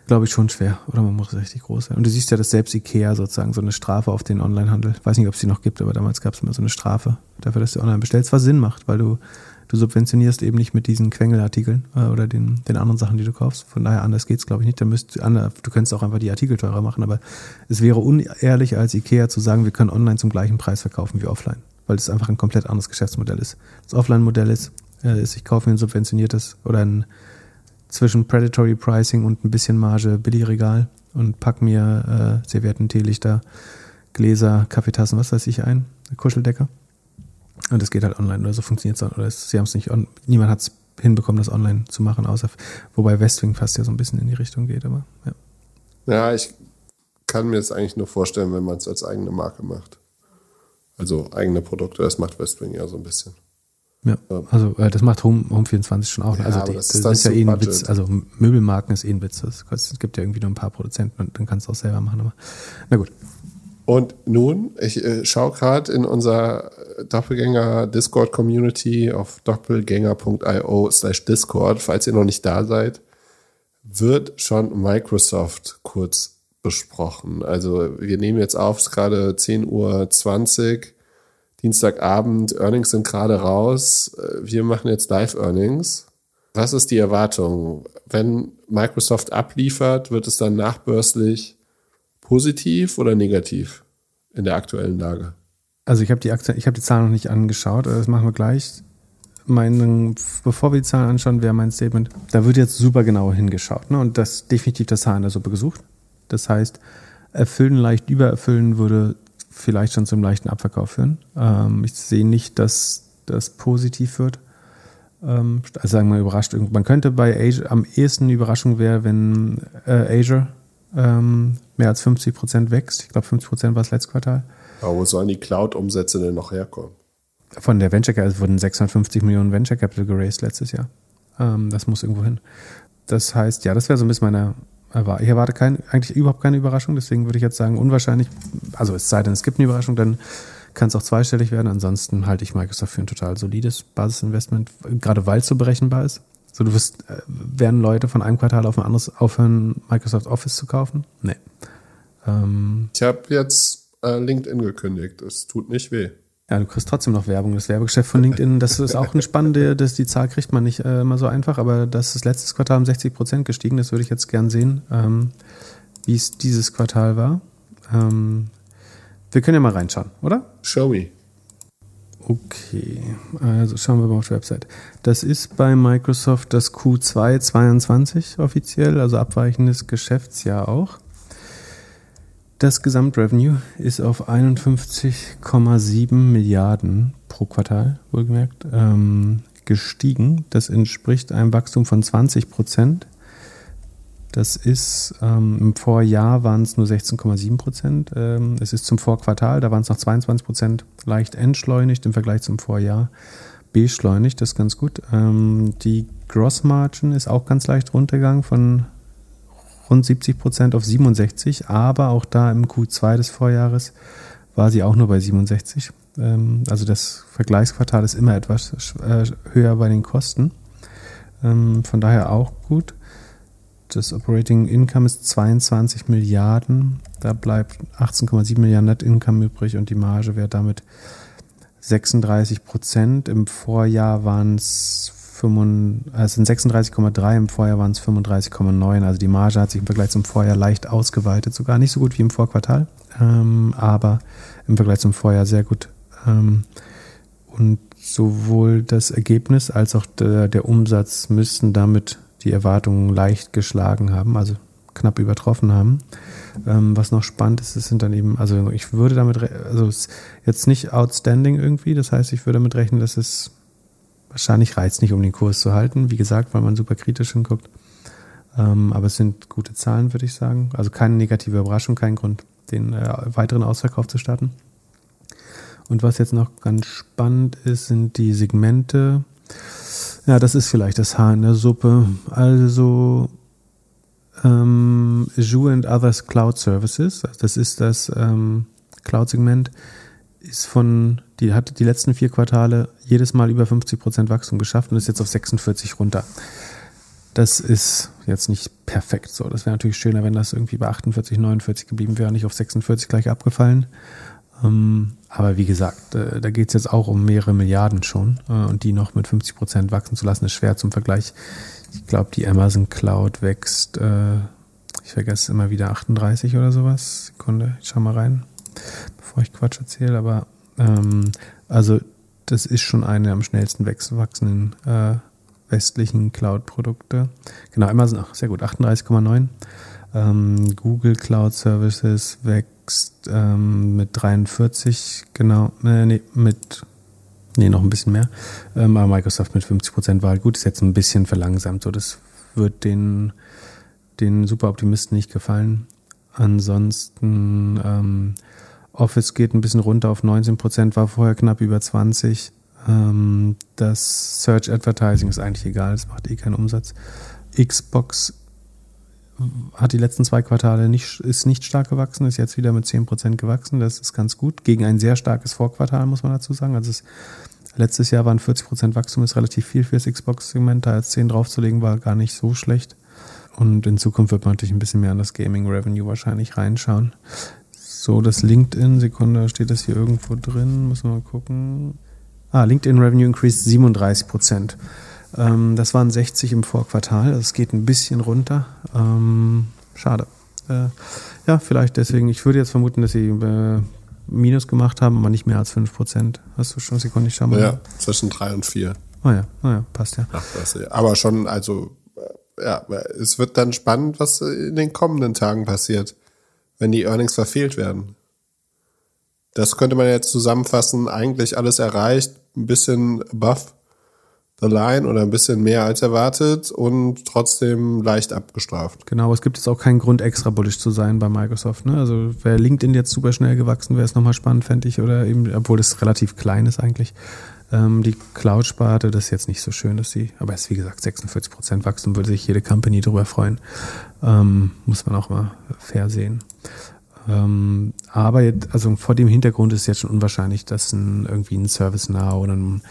glaube ich, schon schwer. Oder man muss richtig groß sein. Und du siehst ja, dass selbst Ikea sozusagen so eine Strafe auf den Online-Handel, weiß nicht, ob es die noch gibt, aber damals gab es immer so eine Strafe dafür, dass du online bestellst, was Sinn macht, weil du du subventionierst eben nicht mit diesen Quengelartikeln äh, oder den, den anderen Sachen, die du kaufst. Von daher anders geht's, glaube ich, nicht. Da müsst, du könntest auch einfach die Artikel teurer machen, aber es wäre unehrlich als IKEA zu sagen, wir können online zum gleichen Preis verkaufen wie offline, weil es einfach ein komplett anderes Geschäftsmodell ist. Das Offline-Modell ist, äh, ist, ich kaufe mir ein subventioniertes oder ein zwischen Predatory Pricing und ein bisschen Marge Billigregal und pack mir äh, Servietten, Teelichter, Gläser, Kaffeetassen, was weiß ich ein, Kuscheldecker Und das geht halt online oder so funktioniert es oder es, sie haben es nicht, on, niemand hat es hinbekommen, das online zu machen, außer, wobei Westwing fast ja so ein bisschen in die Richtung geht, aber ja. Ja, ich kann mir das eigentlich nur vorstellen, wenn man es als eigene Marke macht. Also eigene Produkte, das macht Westwing ja so ein bisschen. Ja, also äh, das macht Home, Home 24 schon auch. Ja, also die, das das, ist ja eh ein. Witz. Also Möbelmarken ist eh ein Witz. Es gibt ja irgendwie nur ein paar Produzenten und dann kannst du auch selber machen. Aber na gut. Und nun, ich äh, schaue gerade in unser Doppelgänger Discord Community auf doppelgänger.io slash Discord, falls ihr noch nicht da seid, wird schon Microsoft kurz besprochen. Also wir nehmen jetzt auf, es ist gerade 10.20 Uhr, Dienstagabend, Earnings sind gerade raus. Äh, Wir machen jetzt Live-Earnings. Was ist die Erwartung? Wenn Microsoft abliefert, wird es dann nachbörslich positiv oder negativ in der aktuellen Lage? Also ich habe die ich habe die Zahlen noch nicht angeschaut. Das machen wir gleich. Mein, bevor wir die Zahlen anschauen, wäre mein Statement, da wird jetzt super genau hingeschaut. Ne? Und das definitiv das Haar in der Suppe gesucht. Das heißt, erfüllen, leicht übererfüllen würde vielleicht schon zum leichten Abverkauf führen. Ähm, ich sehe nicht, dass das positiv wird. Ähm, also sagen wir überrascht. Man könnte bei Azure, am ehesten eine Überraschung wäre, wenn äh, Azure ähm, mehr als 50 Prozent wächst. Ich glaube, 50 Prozent war das letzte Quartal. Aber wo sollen die Cloud-Umsätze denn noch herkommen? Von der Venture Capital, es wurden 650 Millionen Venture Capital geraced letztes Jahr. Ähm, das muss irgendwo hin. Das heißt, ja, das wäre so ein bisschen meine Erwartung. Ich erwarte kein, eigentlich überhaupt keine Überraschung, deswegen würde ich jetzt sagen, unwahrscheinlich. Also es sei denn, es gibt eine Überraschung, dann kann es auch zweistellig werden. Ansonsten halte ich Microsoft für ein total solides Basisinvestment, gerade weil es so berechenbar ist. So, du wirst, äh, werden Leute von einem Quartal auf ein anderes aufhören, Microsoft Office zu kaufen? Nee. Ähm, Ich habe jetzt äh, LinkedIn gekündigt. Es tut nicht weh. Ja, du kriegst trotzdem noch Werbung. Das Werbegeschäft von LinkedIn, das ist auch eine spannende, das, die Zahl kriegt man nicht äh, immer so einfach, aber das ist letztes Quartal um 60 Prozent gestiegen. Das würde ich jetzt gern sehen, ähm, wie es dieses Quartal war. Ähm, wir können ja mal reinschauen, oder? Show me. Okay, also schauen wir mal auf die Website. Das ist bei Microsoft das Q2 22 offiziell, also abweichendes Geschäftsjahr auch. Das Gesamtrevenue ist auf 51,7 Milliarden pro Quartal, wohlgemerkt, ähm, gestiegen. Das entspricht einem Wachstum von 20 Prozent. Das ist ähm, im Vorjahr waren es nur 16,7 Prozent. Ähm, es ist zum Vorquartal, da waren es noch 22 Prozent leicht entschleunigt im Vergleich zum Vorjahr. Beschleunigt, das ist ganz gut. Ähm, die Gross Margin ist auch ganz leicht runtergegangen von rund 70 Prozent auf 67, aber auch da im Q2 des Vorjahres war sie auch nur bei 67. Ähm, also das Vergleichsquartal ist immer etwas äh, höher bei den Kosten. Ähm, von daher auch gut. Das Operating Income ist 22 Milliarden. Da bleibt 18,7 Milliarden Net Income übrig und die Marge wäre damit 36 Prozent. Im Vorjahr waren es also sind 36,3, im Vorjahr waren es 35,9. Also die Marge hat sich im Vergleich zum Vorjahr leicht ausgeweitet, sogar nicht so gut wie im Vorquartal, ähm, aber im Vergleich zum Vorjahr sehr gut. Ähm, und sowohl das Ergebnis als auch der, der Umsatz müssten damit die Erwartungen leicht geschlagen haben, also knapp übertroffen haben. Ähm, was noch spannend ist, es sind dann eben, also ich würde damit, also es ist jetzt nicht outstanding irgendwie, das heißt, ich würde damit rechnen, dass es wahrscheinlich reizt nicht, um den Kurs zu halten, wie gesagt, weil man super kritisch hinguckt. Ähm, aber es sind gute Zahlen, würde ich sagen. Also keine negative Überraschung, kein Grund, den äh, weiteren Ausverkauf zu starten. Und was jetzt noch ganz spannend ist, sind die Segmente. Ja, das ist vielleicht das Haar in der Suppe. Also ähm, Azure and Others Cloud Services, das ist das ähm, Cloud-Segment, ist von, die hat die letzten vier Quartale jedes Mal über 50 Prozent Wachstum geschafft und ist jetzt auf 46 runter. Das ist jetzt nicht perfekt so. Das wäre natürlich schöner, wenn das irgendwie bei 48, 49 geblieben wäre, nicht auf 46 gleich abgefallen. Ähm, aber wie gesagt, äh, da geht es jetzt auch um mehrere Milliarden schon. Äh, und die noch mit 50 Prozent wachsen zu lassen, ist schwer zum Vergleich. Ich glaube, die Amazon Cloud wächst, äh, ich vergesse immer wieder 38 oder sowas. Sekunde, ich schau mal rein, bevor ich Quatsch erzähle. Aber ähm, also das ist schon eine am schnellsten wachsenden äh, westlichen Cloud-Produkte. Genau, Amazon, ach, sehr gut, 38,9. Ähm, Google Cloud Services wächst ähm, mit 43, genau, äh, nee, mit Nee, noch ein bisschen mehr. Ähm, aber Microsoft mit 50 Prozent war gut, ist jetzt ein bisschen verlangsamt. So, das wird den, den Superoptimisten nicht gefallen. Ansonsten ähm, Office geht ein bisschen runter auf 19 Prozent, war vorher knapp über 20. Ähm, das Search Advertising ist eigentlich egal, es macht eh keinen Umsatz. Xbox hat die letzten zwei Quartale nicht, ist nicht stark gewachsen, ist jetzt wieder mit 10 Prozent gewachsen. Das ist ganz gut. Gegen ein sehr starkes Vorquartal, muss man dazu sagen. Also es, letztes Jahr waren 40 Prozent Wachstum, ist relativ viel fürs Xbox-Segment. Da jetzt 10 draufzulegen, war gar nicht so schlecht. Und in Zukunft wird man natürlich ein bisschen mehr an das Gaming-Revenue wahrscheinlich reinschauen. So, das LinkedIn, Sekunde, steht das hier irgendwo drin? Müssen wir mal gucken. Ah, LinkedIn Revenue increased 37 Prozent. Ähm, das waren 60 im Vorquartal. Das geht ein bisschen runter. Ähm, schade. Äh, ja, vielleicht deswegen. Ich würde jetzt vermuten, dass sie äh, Minus gemacht haben, aber nicht mehr als 5 Prozent. Hast du schon Sekunde? Ich schau mal. Ja, zwischen 3 und 4. Ah ja, ah ja, passt ja. Ach, das, aber schon, also, äh, ja, es wird dann spannend, was in den kommenden Tagen passiert wenn die Earnings verfehlt werden. Das könnte man jetzt zusammenfassen, eigentlich alles erreicht, ein bisschen above the line oder ein bisschen mehr als erwartet und trotzdem leicht abgestraft. Genau, es gibt jetzt auch keinen Grund, extra bullish zu sein bei Microsoft. Ne? Also wäre LinkedIn jetzt super schnell gewachsen, wäre es nochmal spannend, fände ich, oder eben, obwohl es relativ klein ist eigentlich. Ähm, die Cloud-Sparte, das ist jetzt nicht so schön, dass sie, aber es ist wie gesagt 46 Prozent Wachstum, würde sich jede Company darüber freuen. Ähm, muss man auch mal fair sehen. Ähm, aber jetzt, also vor dem Hintergrund ist es jetzt schon unwahrscheinlich, dass ein, irgendwie ein ServiceNow oder ein,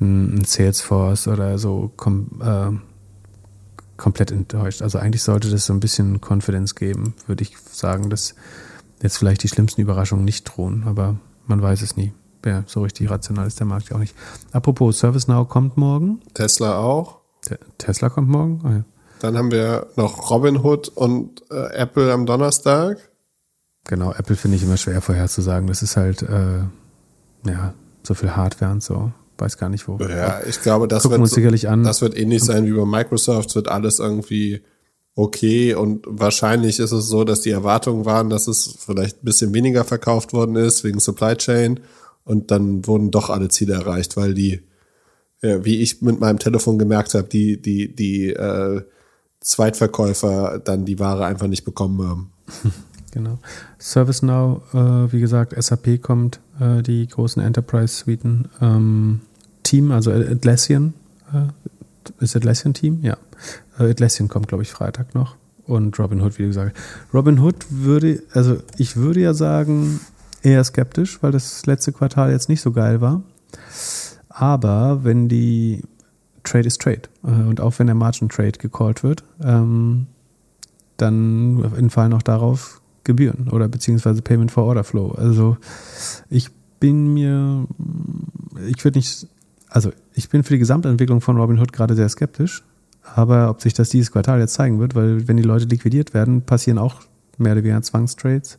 ein Salesforce oder so kom, äh, komplett enttäuscht. Also eigentlich sollte das so ein bisschen Confidence geben, würde ich sagen, dass jetzt vielleicht die schlimmsten Überraschungen nicht drohen, aber man weiß es nie ja, so richtig rational ist der Markt ja auch nicht. Apropos ServiceNow kommt morgen. Tesla auch. Te Tesla kommt morgen. Oh, ja. Dann haben wir noch Robinhood und äh, Apple am Donnerstag. Genau, Apple finde ich immer schwer vorherzusagen. Das ist halt, äh, ja, so viel Hardware und so. Weiß gar nicht, wo. Ja, ich glaube, das wird, sicherlich an. das wird ähnlich sein wie bei Microsoft. Es wird alles irgendwie okay und wahrscheinlich ist es so, dass die Erwartungen waren, dass es vielleicht ein bisschen weniger verkauft worden ist wegen Supply Chain und dann wurden doch alle Ziele erreicht, weil die, ja, wie ich mit meinem Telefon gemerkt habe, die, die, die äh, Zweitverkäufer dann die Ware einfach nicht bekommen haben. Genau. ServiceNow, äh, wie gesagt, SAP kommt, äh, die großen Enterprise-Suiten. Ähm, Team, also Atlassian, äh, ist Atlassian Team? Ja. Äh, Atlassian kommt, glaube ich, Freitag noch. Und Robinhood, wie gesagt. Robinhood würde, also ich würde ja sagen, eher skeptisch, weil das letzte Quartal jetzt nicht so geil war. Aber wenn die Trade ist Trade äh, und auch wenn der Margin Trade gecallt wird, ähm, dann entfallen auch darauf Gebühren oder beziehungsweise Payment for Order Flow. Also ich bin mir, ich würde nicht, also ich bin für die Gesamtentwicklung von Robinhood gerade sehr skeptisch, aber ob sich das dieses Quartal jetzt zeigen wird, weil wenn die Leute liquidiert werden, passieren auch mehr oder weniger Zwangstrades.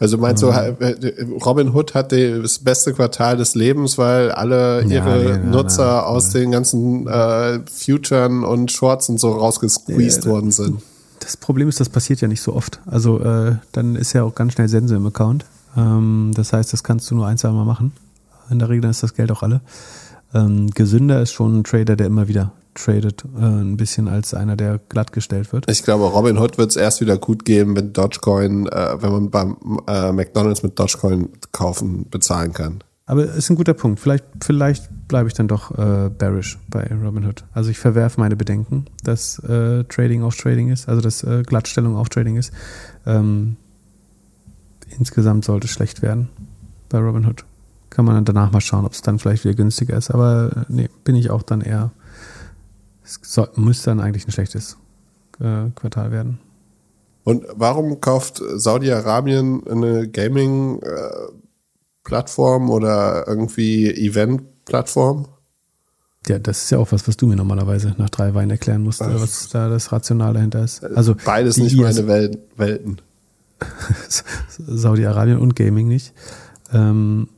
Also meinst du, äh, Robin Hood hat das beste Quartal des Lebens, weil alle ihre ja, nee, Nutzer nein, nein, aus den ganzen äh, Futuren und Shorts und so rausgesqueezed ja, worden sind? Das Problem ist, das passiert ja nicht so oft. Also äh, dann ist ja auch ganz schnell Sense im Account. Ähm, das heißt, das kannst du nur ein, zwei Mal machen. In der Regel ist das Geld auch alle. Ähm, gesünder ist schon ein Trader, der immer wieder tradet, äh, ein bisschen als einer, der glattgestellt wird. Ich glaube, Robin Hood wird es erst wieder gut geben, wenn Dogecoin, äh, wenn man beim äh, McDonalds mit Dogecoin kaufen, bezahlen kann. Aber ist ein guter Punkt. Vielleicht, vielleicht bleibe ich dann doch äh, bearish bei Robinhood. Also ich verwerfe meine Bedenken, dass äh, Trading auf Trading ist, also dass äh, Glattstellung auf Trading ist. Ähm, insgesamt sollte es schlecht werden bei Robinhood. Kann man dann danach mal schauen, ob es dann vielleicht wieder günstiger ist. Aber äh, nee, bin ich auch dann eher es soll, muss dann eigentlich ein schlechtes äh, Quartal werden. Und warum kauft Saudi-Arabien eine Gaming-Plattform äh, oder irgendwie Event-Plattform? Ja, das ist ja auch was, was du mir normalerweise nach drei Weinen erklären musst, was, was da das Rational dahinter ist. Also beides nicht meine Wel Welten. Saudi-Arabien und Gaming nicht. Ähm,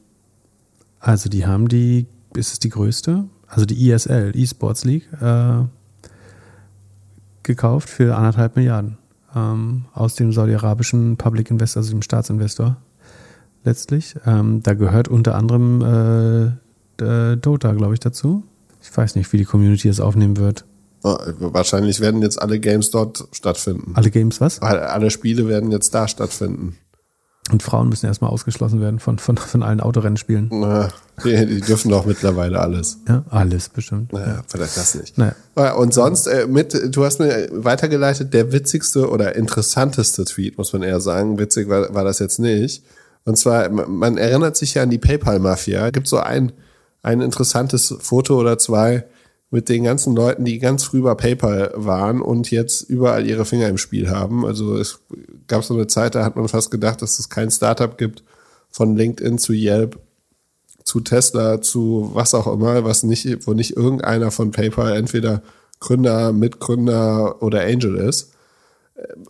also die haben die, ist es die größte? Also die ESL, eSports League, äh, gekauft für anderthalb Milliarden ähm, aus dem saudi-arabischen Public Investor, also dem Staatsinvestor letztlich. Ähm, da gehört unter anderem äh, äh, Dota, glaube ich, dazu. Ich weiß nicht, wie die Community es aufnehmen wird. Oh, wahrscheinlich werden jetzt alle Games dort stattfinden. Alle Games was? Alle Spiele werden jetzt da stattfinden. Und Frauen müssen erstmal ausgeschlossen werden von, von, von allen Autorennspielen. Na, die, die dürfen doch mittlerweile alles. Ja, alles bestimmt. Naja, vielleicht das nicht. Naja. Ja, Und sonst äh, mit, du hast mir weitergeleitet, der witzigste oder interessanteste Tweet, muss man eher sagen. Witzig war, war das jetzt nicht. Und zwar, man erinnert sich ja an die PayPal-Mafia. Gibt so ein, ein interessantes Foto oder zwei mit den ganzen Leuten, die ganz früh bei PayPal waren und jetzt überall ihre Finger im Spiel haben. Also es gab so eine Zeit, da hat man fast gedacht, dass es kein Startup gibt, von LinkedIn zu Yelp, zu Tesla, zu was auch immer, was nicht, wo nicht irgendeiner von PayPal entweder Gründer, Mitgründer oder Angel ist.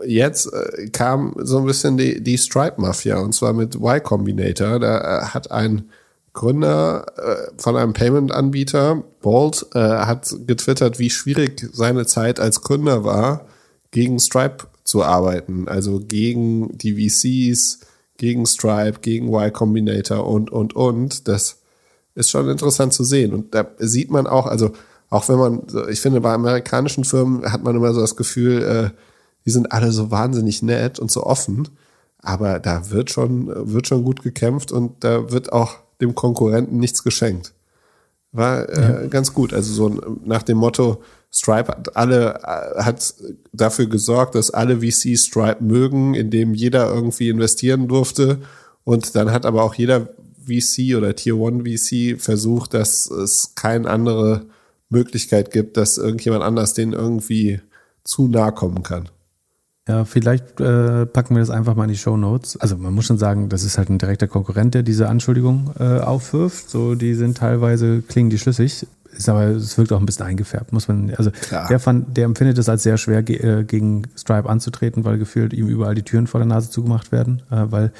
Jetzt äh, kam so ein bisschen die, die Stripe-Mafia und zwar mit Y Combinator. Da äh, hat ein Gründer äh, von einem Payment-Anbieter, Bolt, äh, hat getwittert, wie schwierig seine Zeit als Gründer war, gegen Stripe zu arbeiten. Also gegen die VCs, gegen Stripe, gegen Y Combinator und, und, und. Das ist schon interessant zu sehen. Und da sieht man auch, also auch wenn man, ich finde, bei amerikanischen Firmen hat man immer so das Gefühl, äh, die sind alle so wahnsinnig nett und so offen. Aber da wird schon, wird schon gut gekämpft und da wird auch dem Konkurrenten nichts geschenkt. War äh, ganz gut. Also so nach dem Motto, Stripe hat alle, äh, hat dafür gesorgt, dass alle VC Stripe mögen, indem jeder irgendwie investieren durfte. Und dann hat aber auch jeder VC oder Tier One VC versucht, dass es keine andere Möglichkeit gibt, dass irgendjemand anders den irgendwie zu nahe kommen kann. Ja, vielleicht äh, packen wir das einfach mal in die Show Notes. Also man muss schon sagen, das ist halt ein direkter Konkurrent, der diese Anschuldigung äh, aufwirft. So, die sind teilweise klingen die schlüssig. Ist aber es wirkt auch ein bisschen eingefärbt, muss man. Also Klar. der fand, der empfindet es als sehr schwer, ge äh, gegen Stripe anzutreten, weil gefühlt ihm überall die Türen vor der Nase zugemacht werden. Äh, weil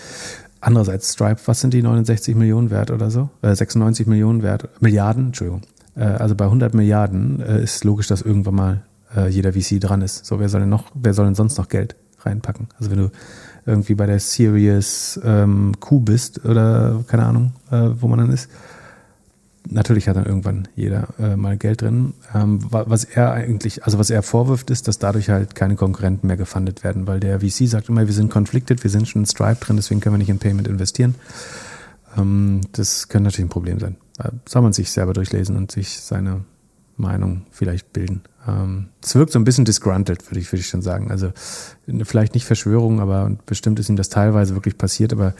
andererseits Stripe, was sind die 69 Millionen wert oder so? Äh, 96 Millionen wert, Milliarden, Entschuldigung. Äh, also bei 100 Milliarden äh, ist logisch, dass irgendwann mal äh, jeder VC dran ist. So, wer soll denn noch, wer soll denn sonst noch Geld reinpacken? Also wenn du irgendwie bei der Series ähm, Q bist oder keine Ahnung, äh, wo man dann ist, natürlich hat dann irgendwann jeder äh, mal Geld drin. Ähm, wa- was er eigentlich, also was er vorwirft, ist, dass dadurch halt keine Konkurrenten mehr gefundet werden, weil der VC sagt immer, wir sind conflicted, wir sind schon in Stripe drin, deswegen können wir nicht in Payment investieren. Ähm, das könnte natürlich ein Problem sein. Da soll man sich selber durchlesen und sich seine Meinung vielleicht bilden. Ähm, Es wirkt so ein bisschen disgruntled, würde ich, würde ich schon sagen. Also vielleicht nicht Verschwörung, aber bestimmt ist ihm das teilweise wirklich passiert, aber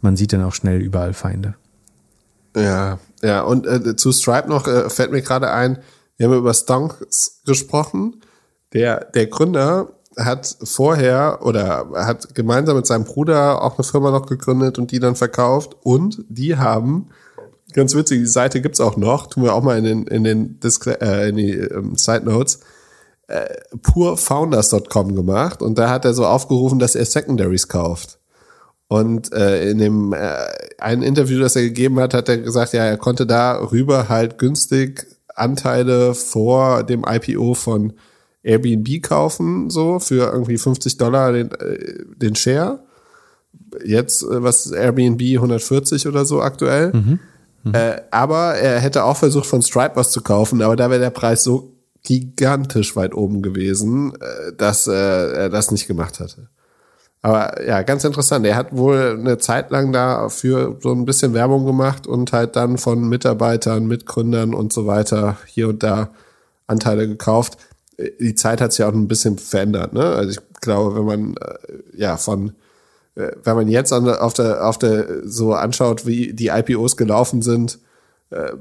man sieht dann auch schnell überall Feinde. Ja, ja, und äh, zu Stripe noch äh, fällt mir gerade ein, wir haben über Stonks gesprochen. Der, der Gründer hat vorher oder hat gemeinsam mit seinem Bruder auch eine Firma noch gegründet und die dann verkauft. Und die haben, ganz witzig, die Seite gibt's auch noch, tun wir auch mal in den, in den Discla äh, in die ähm, Side Notes, äh, purfounders.com gemacht und da hat er so aufgerufen, dass er Secondaries kauft. Und äh, in dem äh, einen Interview, das er gegeben hat, hat er gesagt, ja, er konnte darüber halt günstig Anteile vor dem IPO von Airbnb kaufen, so für irgendwie 50 Dollar den, äh, den Share. Jetzt, äh, was ist Airbnb 140 oder so aktuell. Äh, aber er hätte auch versucht, von Stripe was zu kaufen, aber da wäre der Preis so gigantisch weit oben gewesen, äh, dass äh, er das nicht gemacht hatte. Aber ja, ganz interessant. Er hat wohl eine Zeit lang dafür so ein bisschen Werbung gemacht und halt dann von Mitarbeitern, Mitgründern und so weiter hier und da Anteile gekauft. Die Zeit hat sich auch ein bisschen verändert. Ne? Also ich glaube, wenn man äh, ja von äh, wenn man jetzt an, auf der auf der so anschaut, wie die IPOs gelaufen sind, äh,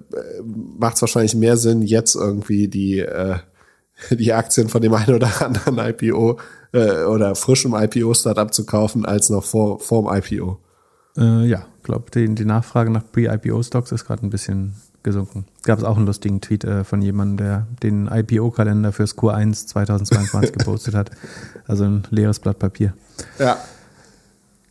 macht es wahrscheinlich mehr Sinn, jetzt irgendwie die äh, die Aktien von dem einen oder anderen IPO äh, oder frischem IPO-Startup zu kaufen, als noch vor vorm IPO. Äh, ja, glaube, die, die Nachfrage nach Pre-IPO-Stocks ist gerade ein bisschen gesunken. Gab es auch einen lustigen Tweet äh, von jemandem, der den IPO-Kalender fürs Q1 2022 gepostet hat. Also ein leeres Blatt Papier. Ja,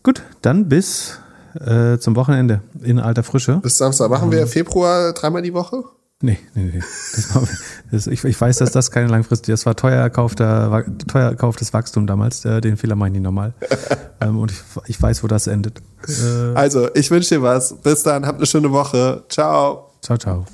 Gut, dann bis äh, zum Wochenende in alter Frische. bis Samstag. Machen wir Februar dreimal die Woche? Nee, nee, nee. Das war, das, ich, ich weiß, dass das keine langfristige, das war teuer erkaufter, teuer erkauftes Wachstum damals. Äh, den Fehler nie nochmal. ähm, und ich, ich weiß, wo das endet. Äh, Also, ich wünsche dir was. Bis dann, habt eine schöne Woche. Ciao. Ciao, ciao.